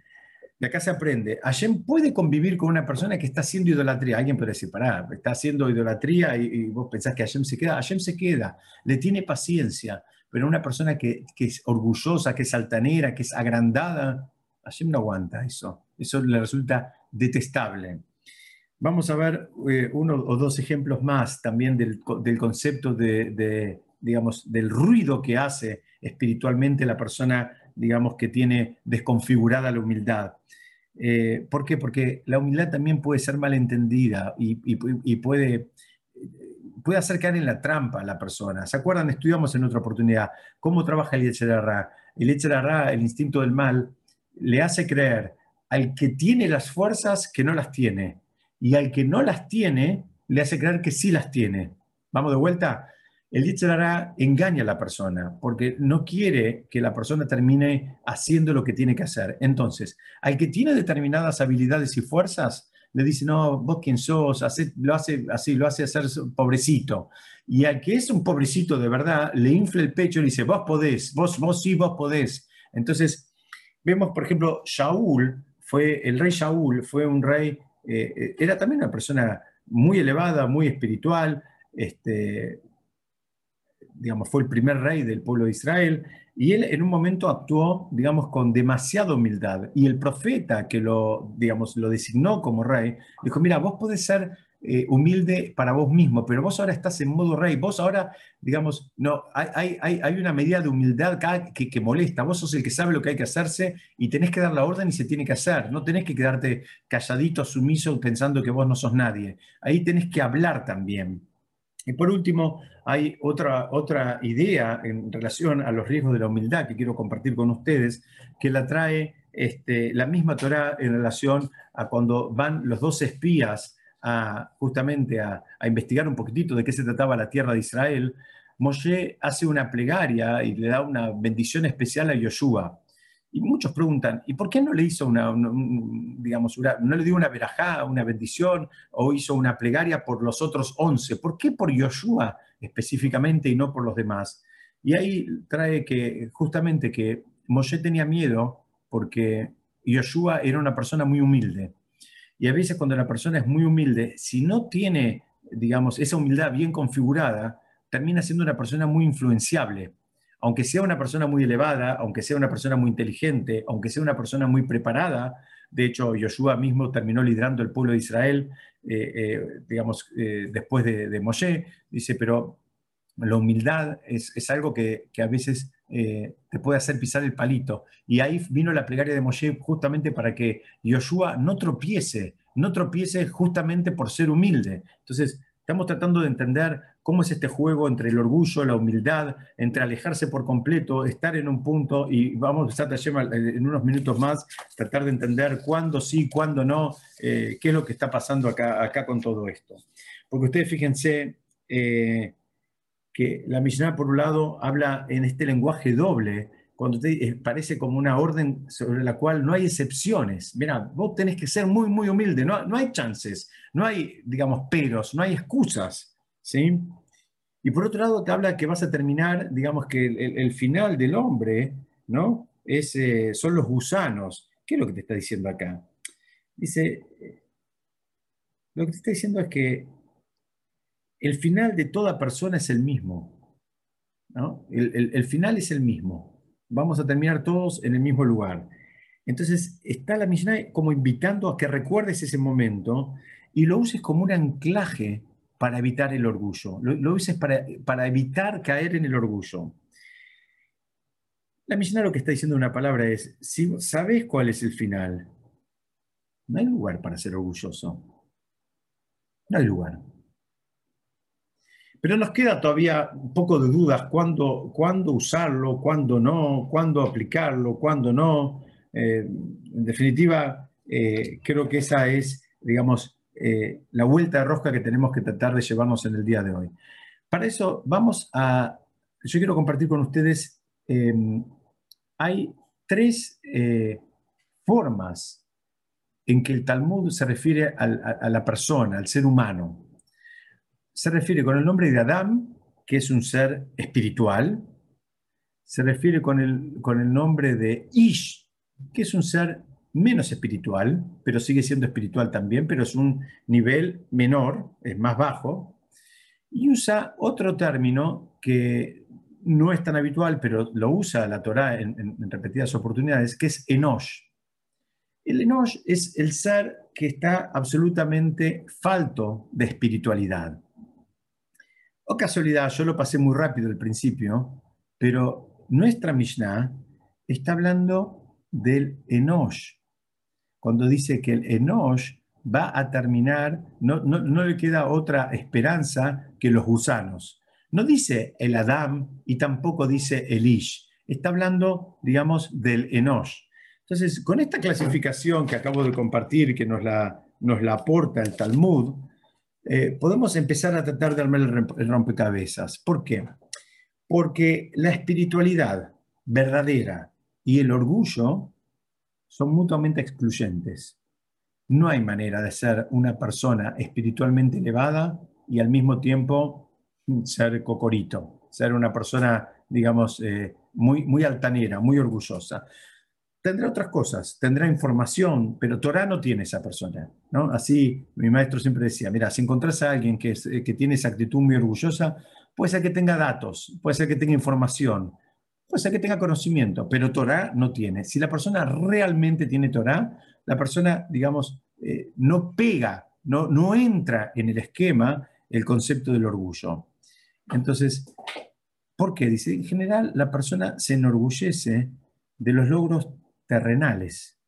de acá se aprende. Hashem puede convivir con una persona que está haciendo idolatría. Alguien puede decir, pará, está haciendo idolatría y, vos pensás que Hashem se queda. Hashem se queda, le tiene paciencia. Pero una persona que, es orgullosa, que es altanera, que es agrandada, Hashem no aguanta eso. Eso le resulta detestable. Vamos a ver eh, uno o dos ejemplos más también del, concepto de, digamos, del ruido que hace espiritualmente la persona, digamos, que tiene desconfigurada la humildad. Eh, ¿Por qué? Porque la humildad también puede ser malentendida y, y, puede, puede hacer caer en la trampa a la persona. ¿Se acuerdan? Estudiamos en otra oportunidad cómo trabaja el Yetzerará. El Yetzerará, el instinto del mal, le hace creer al que tiene las fuerzas que no las tiene y al que no las tiene le hace creer que sí las tiene. Vamos de vuelta. El Yetzerará engaña a la persona porque no quiere que la persona termine haciendo lo que tiene que hacer. Entonces, al que tiene determinadas habilidades y fuerzas, le dice, no, vos quién sos, lo hace así, lo hace hacer pobrecito. Y al que es un pobrecito de verdad, le infla el pecho y le dice, vos podés, vos, vos sí, vos podés. Entonces, vemos, por ejemplo, Shaul, fue, el rey Shaul fue un rey, eh, eh, era también una persona muy elevada, muy espiritual, este, digamos, fue el primer rey del pueblo de Israel, y él en un momento actuó, digamos, con demasiada humildad. Y el profeta que lo, digamos, lo designó como rey, dijo, mira, vos podés ser eh, humilde para vos mismo, pero vos ahora estás en modo rey, vos ahora, digamos, no, hay, hay, hay una medida de humildad que, que, molesta, vos sos el que sabe lo que hay que hacerse y tenés que dar la orden y se tiene que hacer, no tenés que quedarte calladito, sumiso, pensando que vos no sos nadie, ahí tenés que hablar también. Y por último, hay otra, otra idea en relación a los riesgos de la humildad que quiero compartir con ustedes, que la trae este, la misma Torah en relación a cuando van los dos espías a, justamente a, investigar un poquitito de qué se trataba la tierra de Israel. Moshe hace una plegaria y le da una bendición especial a Yoshua. Y muchos preguntan, ¿y por qué no le hizo una, digamos, no le dio una verajá, una bendición, o hizo una plegaria por los otros once? ¿Por qué por Yoshua específicamente y no por los demás? Y ahí trae que justamente que Moshe tenía miedo porque Yoshua era una persona muy humilde. Y a veces cuando la persona es muy humilde, si no tiene, digamos, esa humildad bien configurada, termina siendo una persona muy influenciable. Aunque sea una persona muy elevada, aunque sea una persona muy inteligente, aunque sea una persona muy preparada, de hecho, Yoshua mismo terminó liderando el pueblo de Israel, eh, eh, digamos, eh, después de, Moshe, dice, pero la humildad es, algo que, a veces te puede hacer pisar el palito. Y ahí vino la plegaria de Moshe justamente para que Yoshua no tropiece, no tropiece justamente por ser humilde. Entonces, Estamos tratando de entender cómo es este juego entre el orgullo, la humildad, entre alejarse por completo, estar en un punto y vamos a en unos minutos más, tratar de entender cuándo sí, cuándo no, eh, qué es lo que está pasando acá, acá con todo esto. Porque ustedes fíjense eh, que la misionera por un lado habla en este lenguaje doble, cuando te, parece como una orden sobre la cual no hay excepciones. Mira, vos tenés que ser muy, muy humilde, no, no hay chances, no hay, digamos, peros, no hay excusas, ¿sí? Y por otro lado te habla que vas a terminar, digamos, que el, final del hombre, ¿no? Es, eh, son los gusanos. ¿Qué es lo que te está diciendo acá? Dice, lo que te está diciendo es que el final de toda persona es el mismo, ¿no? el final es el mismo vamos a terminar todos en el mismo lugar. Entonces está la misión como invitando a que recuerdes ese momento y lo uses como un anclaje para evitar el orgullo, lo, uses para, para, evitar caer en el orgullo. La misión lo que está diciendo una palabra es, si sabes cuál es el final, no hay lugar para ser orgulloso. No hay lugar. Pero nos queda todavía un poco de dudas cuándo, cuándo usarlo, cuándo no, cuándo aplicarlo, cuándo no. Eh, en definitiva, eh, creo que esa es, digamos, eh, la vuelta de rosca que tenemos que tratar de llevarnos en el día de hoy. Para eso vamos a, yo quiero compartir con ustedes, em, hay tres formas en que el Talmud se refiere a la persona, al ser humano se refiere con el nombre de Adán, que es un ser espiritual, se refiere con el, con el nombre de Ish, que es un ser menos espiritual, pero sigue siendo espiritual también, pero es un nivel menor, es más bajo, y usa otro término que no es tan habitual, pero lo usa la Torá en, repetidas oportunidades, que es Enosh. El Enosh es el ser que está absolutamente falto de espiritualidad. O casualidad, yo lo pasé muy rápido al principio, pero nuestra Mishnah está hablando del Enosh. Cuando dice que el Enosh va a terminar, no, no, le queda otra esperanza que los gusanos. No dice el Adam y tampoco dice el Ish. Está hablando, digamos, del Enosh. Entonces, con esta clasificación que acabo de compartir, que nos la, nos la aporta el Talmud, eh, podemos empezar a tratar de armar el rompecabezas. ¿Por qué? Porque la espiritualidad verdadera y el orgullo son mutuamente excluyentes. No hay manera de ser una persona espiritualmente elevada y al mismo tiempo ser cocorito, ser una persona, digamos, eh, muy, muy altanera, muy orgullosa. Tendrá otras cosas, tendrá información, pero Torah no tiene esa persona. ¿no? Así mi maestro siempre decía, mira, si encontrás a alguien que, eh, que tiene esa actitud muy orgullosa, puede ser que tenga datos, puede ser que tenga información, puede ser que tenga conocimiento, pero Torah no tiene. Si la persona realmente tiene Torah, la persona, digamos, eh, no pega, no, no entra en el esquema el concepto del orgullo. Entonces, ¿por qué? Dice, en general la persona se enorgullece de los logros terrenales.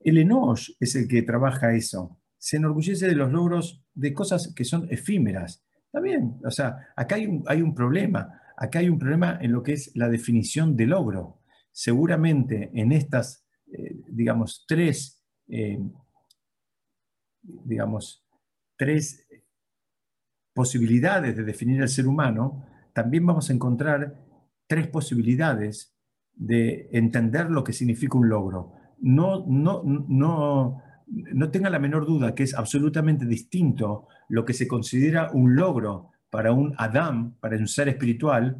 El Enosh es el que trabaja eso. Se enorgullece de los logros de cosas que son efímeras. Bien, o sea, acá hay un, hay un problema. Acá hay un problema en lo que es la definición de logro. Seguramente en estas eh, digamos, tres, eh, digamos, tres posibilidades de definir al ser humano, también vamos a encontrar tres posibilidades de entender lo que significa un logro. No, no, no, no tenga la menor duda que es absolutamente distinto lo que se considera un logro para un Adam, para un ser espiritual,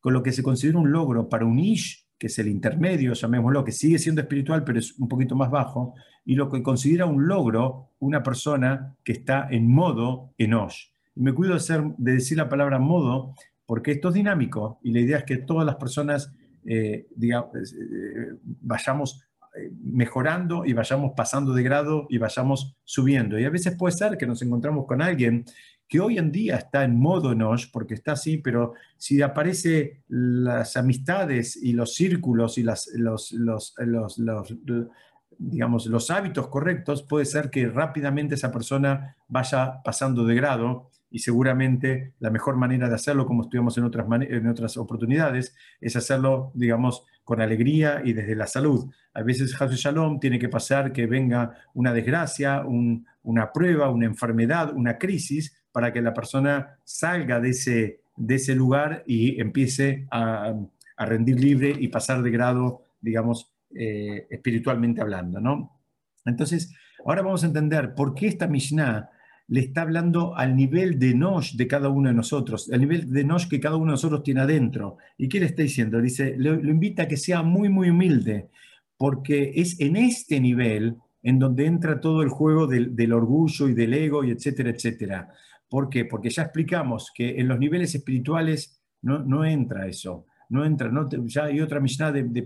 con lo que se considera un logro para un Ish, que es el intermedio, llamémoslo, que sigue siendo espiritual, pero es un poquito más bajo, y lo que considera un logro una persona que está en modo enosh. Y me cuido de, de decir la palabra modo porque esto es dinámico y la idea es que todas las personas eh, digamos, eh, vayamos eh, mejorando y vayamos pasando de grado y vayamos subiendo. Y a veces puede ser que nos encontramos con alguien que hoy en día está en modo Nosh, porque está así, pero si aparece las amistades y los círculos y las, los, los, los, digamos, los hábitos correctos, puede ser que rápidamente esa persona vaya pasando de grado y seguramente la mejor manera de hacerlo, como estuvimos en otras, en otras oportunidades, es hacerlo, digamos, con alegría y desde la salud. A veces, Hasu Shalom, tiene que pasar que venga una desgracia, una prueba, una enfermedad, una crisis, para que la persona salga de ese, de ese lugar y empiece a, rendir libre y pasar de grado, digamos, eh, espiritualmente hablando, ¿no? Entonces, ahora vamos a entender por qué esta Mishnah le está hablando al nivel de Nosh de cada uno de nosotros, al nivel de Nosh que cada uno de nosotros tiene adentro. ¿Y qué le está diciendo? Dice, lo, invita a que sea muy, muy humilde, porque es en este nivel en donde entra todo el juego del, del orgullo y del ego y etcétera, etcétera. ¿Por qué? Porque ya explicamos que en los niveles espirituales no, no entra eso. No entra, no ya hay otra Mishnah de, de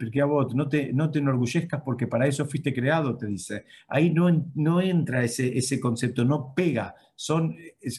no te, no te enorgullezcas porque para eso fuiste creado, te dice. Ahí no, no entra ese, ese concepto, no pega, son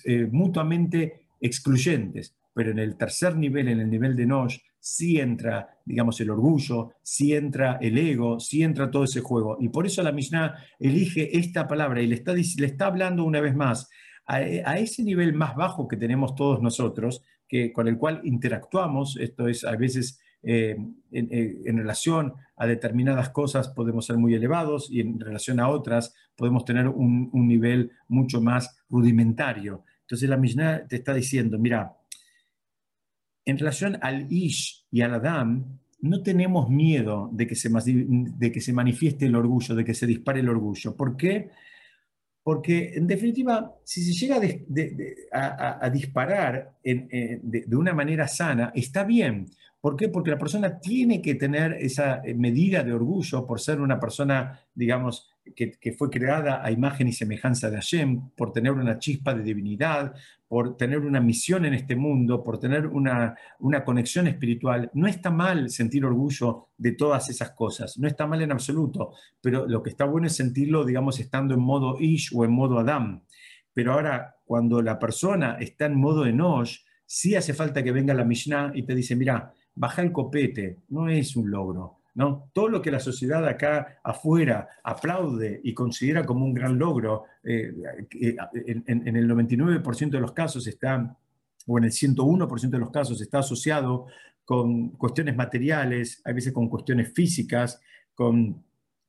eh, mutuamente excluyentes. Pero en el tercer nivel, en el nivel de Nosh, sí entra, digamos, el orgullo, sí entra el ego, sí entra todo ese juego. Y por eso la Mishnah elige esta palabra y le está, le está hablando una vez más a, ese nivel más bajo que tenemos todos nosotros, que, con el cual interactuamos, esto es a veces eh, en, relación a determinadas cosas podemos ser muy elevados y en relación a otras podemos tener un, nivel mucho más rudimentario. Entonces la Mishnah te está diciendo, mira, en relación al Ish y al Adam, no tenemos miedo de que, se, de que se manifieste el orgullo, de que se dispare el orgullo. ¿Por qué? Porque, en definitiva, si se llega a, disparar de, una manera sana, está bien. ¿Por qué? Porque la persona tiene que tener esa eh, medida de orgullo por ser una persona, digamos, que, fue creada a imagen y semejanza de Hashem, por tener una chispa de divinidad, por tener una misión en este mundo, por tener una, una conexión espiritual. No está mal sentir orgullo de todas esas cosas, no está mal en absoluto, pero lo que está bueno es sentirlo, digamos, estando en modo Ish o en modo Adam. Pero ahora, cuando la persona está en modo Enosh, sí hace falta que venga la Mishnah y te dice, mira, baja el copete, no es un logro ¿no? Todo lo que la sociedad acá afuera aplaude y considera como un gran logro, eh, en, el 99% de los casos está, o en el 101% de los casos está asociado con cuestiones materiales, a veces con cuestiones físicas, con,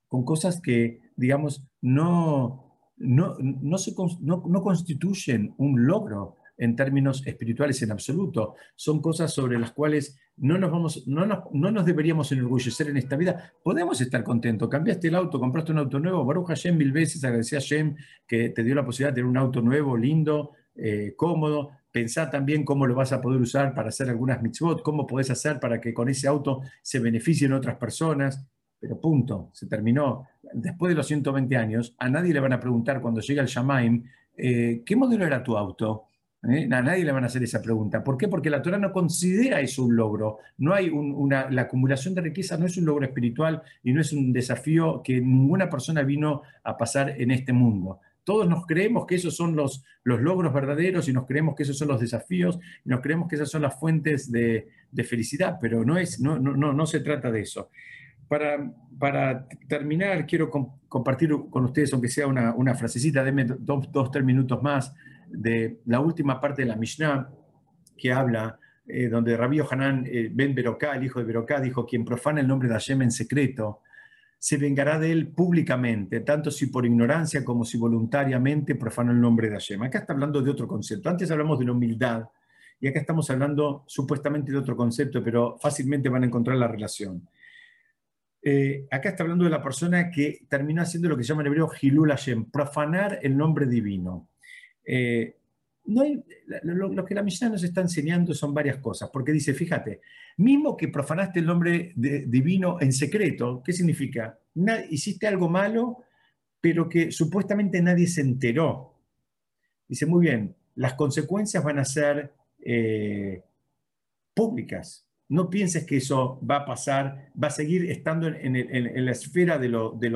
cosas que, digamos, no, no, no constituyen un logro en términos espirituales en absoluto. Son cosas sobre las cuales no nos, vamos, no nos, no nos deberíamos enorgullecer en esta vida. Podemos estar contentos. Cambiaste el auto, compraste un auto nuevo. Baruch Hashem mil veces, agradecí a Hashem que te dio la posibilidad de tener un auto nuevo, lindo, eh, cómodo. Pensá también cómo lo vas a poder usar para hacer algunas mitzvot, cómo podés hacer para que con ese auto se beneficien otras personas. Pero punto, se terminó. Después de los 120 años, a nadie le van a preguntar cuando llega el Shamaim, eh, ¿qué modelo era tu auto? ¿Eh? A nadie le van a hacer esa pregunta. ¿Por qué? Porque la Torah no considera eso un logro. No hay una, la acumulación de riqueza no es un logro espiritual y no es un desafío que ninguna persona vino a pasar en este mundo. Todos nos creemos que esos son los, los logros verdaderos y nos creemos que esos son los desafíos y nos creemos que esas son las fuentes de, felicidad, pero no, es, no, no, no, se trata de eso. Para, para terminar, quiero compartir con ustedes, aunque sea una, una frasecita, denme dos, dos, tres minutos más de la última parte de la Mishnah que habla, eh, donde Rabbi Hanan eh, ben Beroká, el hijo de Beroká, dijo, quien profana el nombre de Hashem en secreto, se vengará de él públicamente, tanto si por ignorancia como si voluntariamente profana el nombre de Hashem. Acá está hablando de otro concepto. Antes hablamos de la humildad y acá estamos hablando supuestamente de otro concepto, pero fácilmente van a encontrar la relación. Eh, acá está hablando de la persona que terminó haciendo lo que se llama en hebreo Hilul Hashem, profanar el nombre divino. Eh, no lo, que la Mishnah nos está enseñando son varias cosas, porque dice, fíjate, mismo que profanaste el nombre divino en secreto, ¿qué significa? hiciste algo malo, pero que supuestamente nadie se enteró. Dice, muy bien, las consecuencias van a ser eh, públicas. No pienses que eso va a pasar, va a seguir estando en, la esfera de de,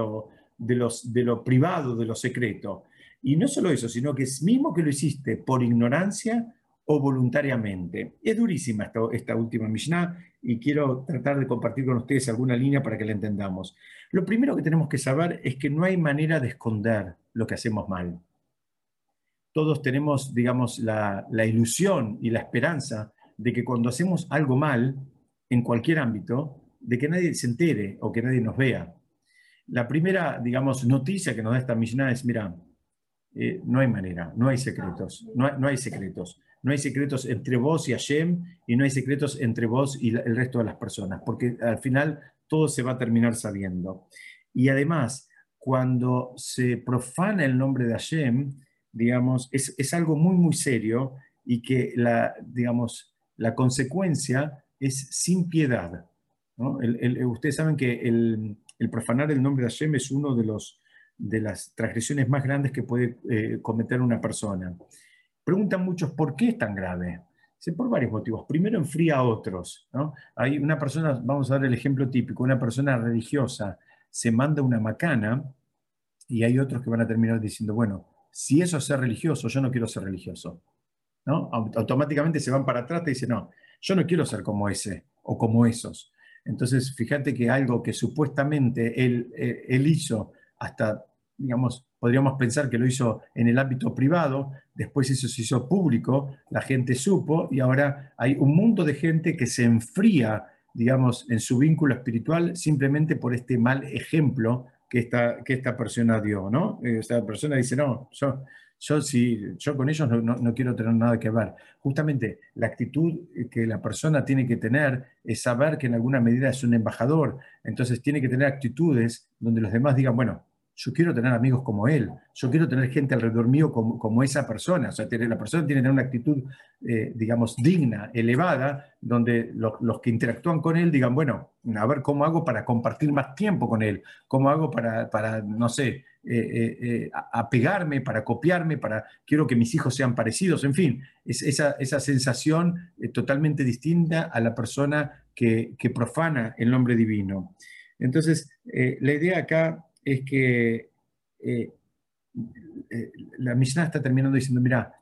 de, de lo privado, de lo secreto. Y no solo eso, sino que es mismo que lo hiciste por ignorancia o voluntariamente. Es durísima esta, esta última Mishnah y quiero tratar de compartir con ustedes alguna línea para que la entendamos. Lo primero que tenemos que saber es que no hay manera de esconder lo que hacemos mal. Todos tenemos, digamos, la, la ilusión y la esperanza de que cuando hacemos algo mal, en cualquier ámbito, de que nadie se entere o que nadie nos vea. La primera, digamos, noticia que nos da esta Mishnah es, mira, eh, no hay manera, no hay secretos, no hay, secretos. No hay secretos entre vos y Hashem y no hay secretos entre vos y el resto de las personas, porque al final todo se va a terminar sabiendo. Y además, cuando se profana el nombre de Hashem, digamos, es, algo muy, muy serio y que la, digamos, la consecuencia es sin piedad. ustedes saben que el, el profanar el nombre de Hashem es uno de los de las transgresiones más grandes que puede eh, cometer una persona. Preguntan muchos por qué es tan grave. por varios motivos. Primero, enfría a otros. Hay una persona, vamos a dar el ejemplo típico, una persona religiosa se manda una macana y hay otros que van a terminar diciendo, bueno, si eso es ser religioso, yo no quiero ser religioso. ¿no? Automáticamente se van para atrás y dicen, no, yo no quiero ser como ese o como esos. Entonces, fíjate que algo que supuestamente él, eh, él hizo hasta, digamos, podríamos pensar que lo hizo en el ámbito privado, después eso se hizo público, la gente supo y ahora hay un mundo de gente que se enfría, digamos, en su vínculo espiritual simplemente por este mal ejemplo que esta, que esta persona dio, ¿no? Eh, esta persona dice, no, yo, yo, si, yo con ellos no, no, quiero tener nada que ver. Justamente la actitud que la persona tiene que tener es saber que en alguna medida es un embajador, entonces tiene que tener actitudes donde los demás digan, bueno, yo quiero tener amigos como él, yo quiero tener gente alrededor mío como, esa persona, o sea, la persona tiene que tener una actitud, eh, digamos, digna, elevada, donde los, que interactúan con él digan, bueno, a ver cómo hago para compartir más tiempo con él, cómo hago para, para no sé, eh, eh, apegarme, para copiarme, para quiero que mis hijos sean parecidos, en fin, es esa, esa sensación totalmente distinta a la persona que profana el nombre divino. Entonces, la idea acá es que eh, eh, la Mishnah está terminando diciendo, mira,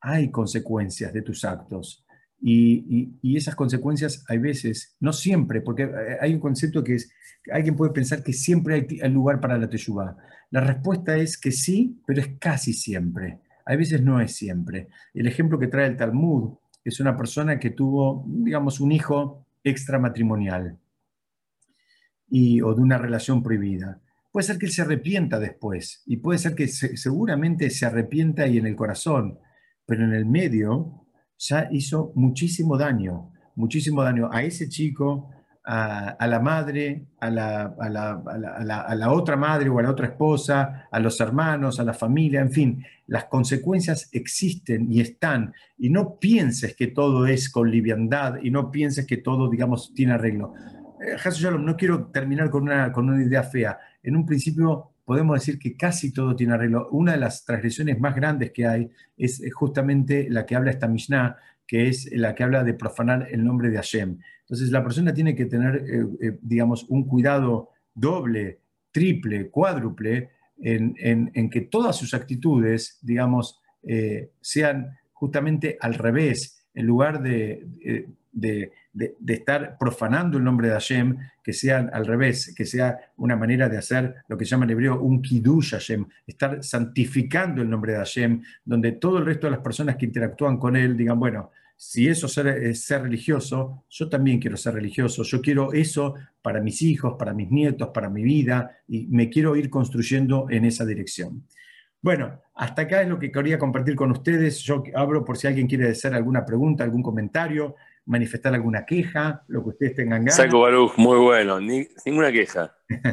hay consecuencias de tus actos. Y, esas consecuencias hay veces, no siempre, porque hay un concepto que es, alguien puede pensar que siempre hay, lugar para la teyubá. La respuesta es que sí, pero es casi siempre. Hay veces no es siempre. El ejemplo que trae el Talmud es una persona que tuvo, digamos, un hijo extramatrimonial y, o de una relación prohibida. Puede ser que él se arrepienta después y puede ser que seguramente se arrepienta y en el corazón, pero en el medio ya hizo muchísimo daño, muchísimo daño a ese chico, a, la madre, a la, a la, otra madre o a la otra esposa, a los hermanos, a la familia, en fin, las consecuencias existen y están. Y no pienses que todo es con liviandad y no pienses que todo, digamos, tiene arreglo. Eh, no quiero terminar con una, con una idea fea en un principio podemos decir que casi todo tiene arreglo. Una de las transgresiones más grandes que hay es justamente la que habla esta Mishnah, que es la que habla de profanar el nombre de Hashem. Entonces la persona tiene que tener, eh, eh, digamos, un cuidado doble, triple, cuádruple en, que todas sus actitudes, digamos, eh, sean justamente al revés, en lugar de, estar profanando el nombre de Hashem, que sea al revés, que sea una manera de hacer lo que se llama en hebreo un kiddush Hashem, estar santificando el nombre de Hashem, donde todo el resto de las personas que interactúan con él digan, bueno, si eso es ser religioso, yo también quiero ser religioso, yo quiero eso para mis hijos, para mis nietos, para mi vida, y me quiero ir construyendo en esa dirección. Bueno, hasta acá es lo que quería compartir con ustedes. Yo abro por si alguien quiere hacer alguna pregunta, algún comentario manifestar alguna queja, lo que ustedes tengan ganas. Saco Baruch, muy bueno, ninguna queja.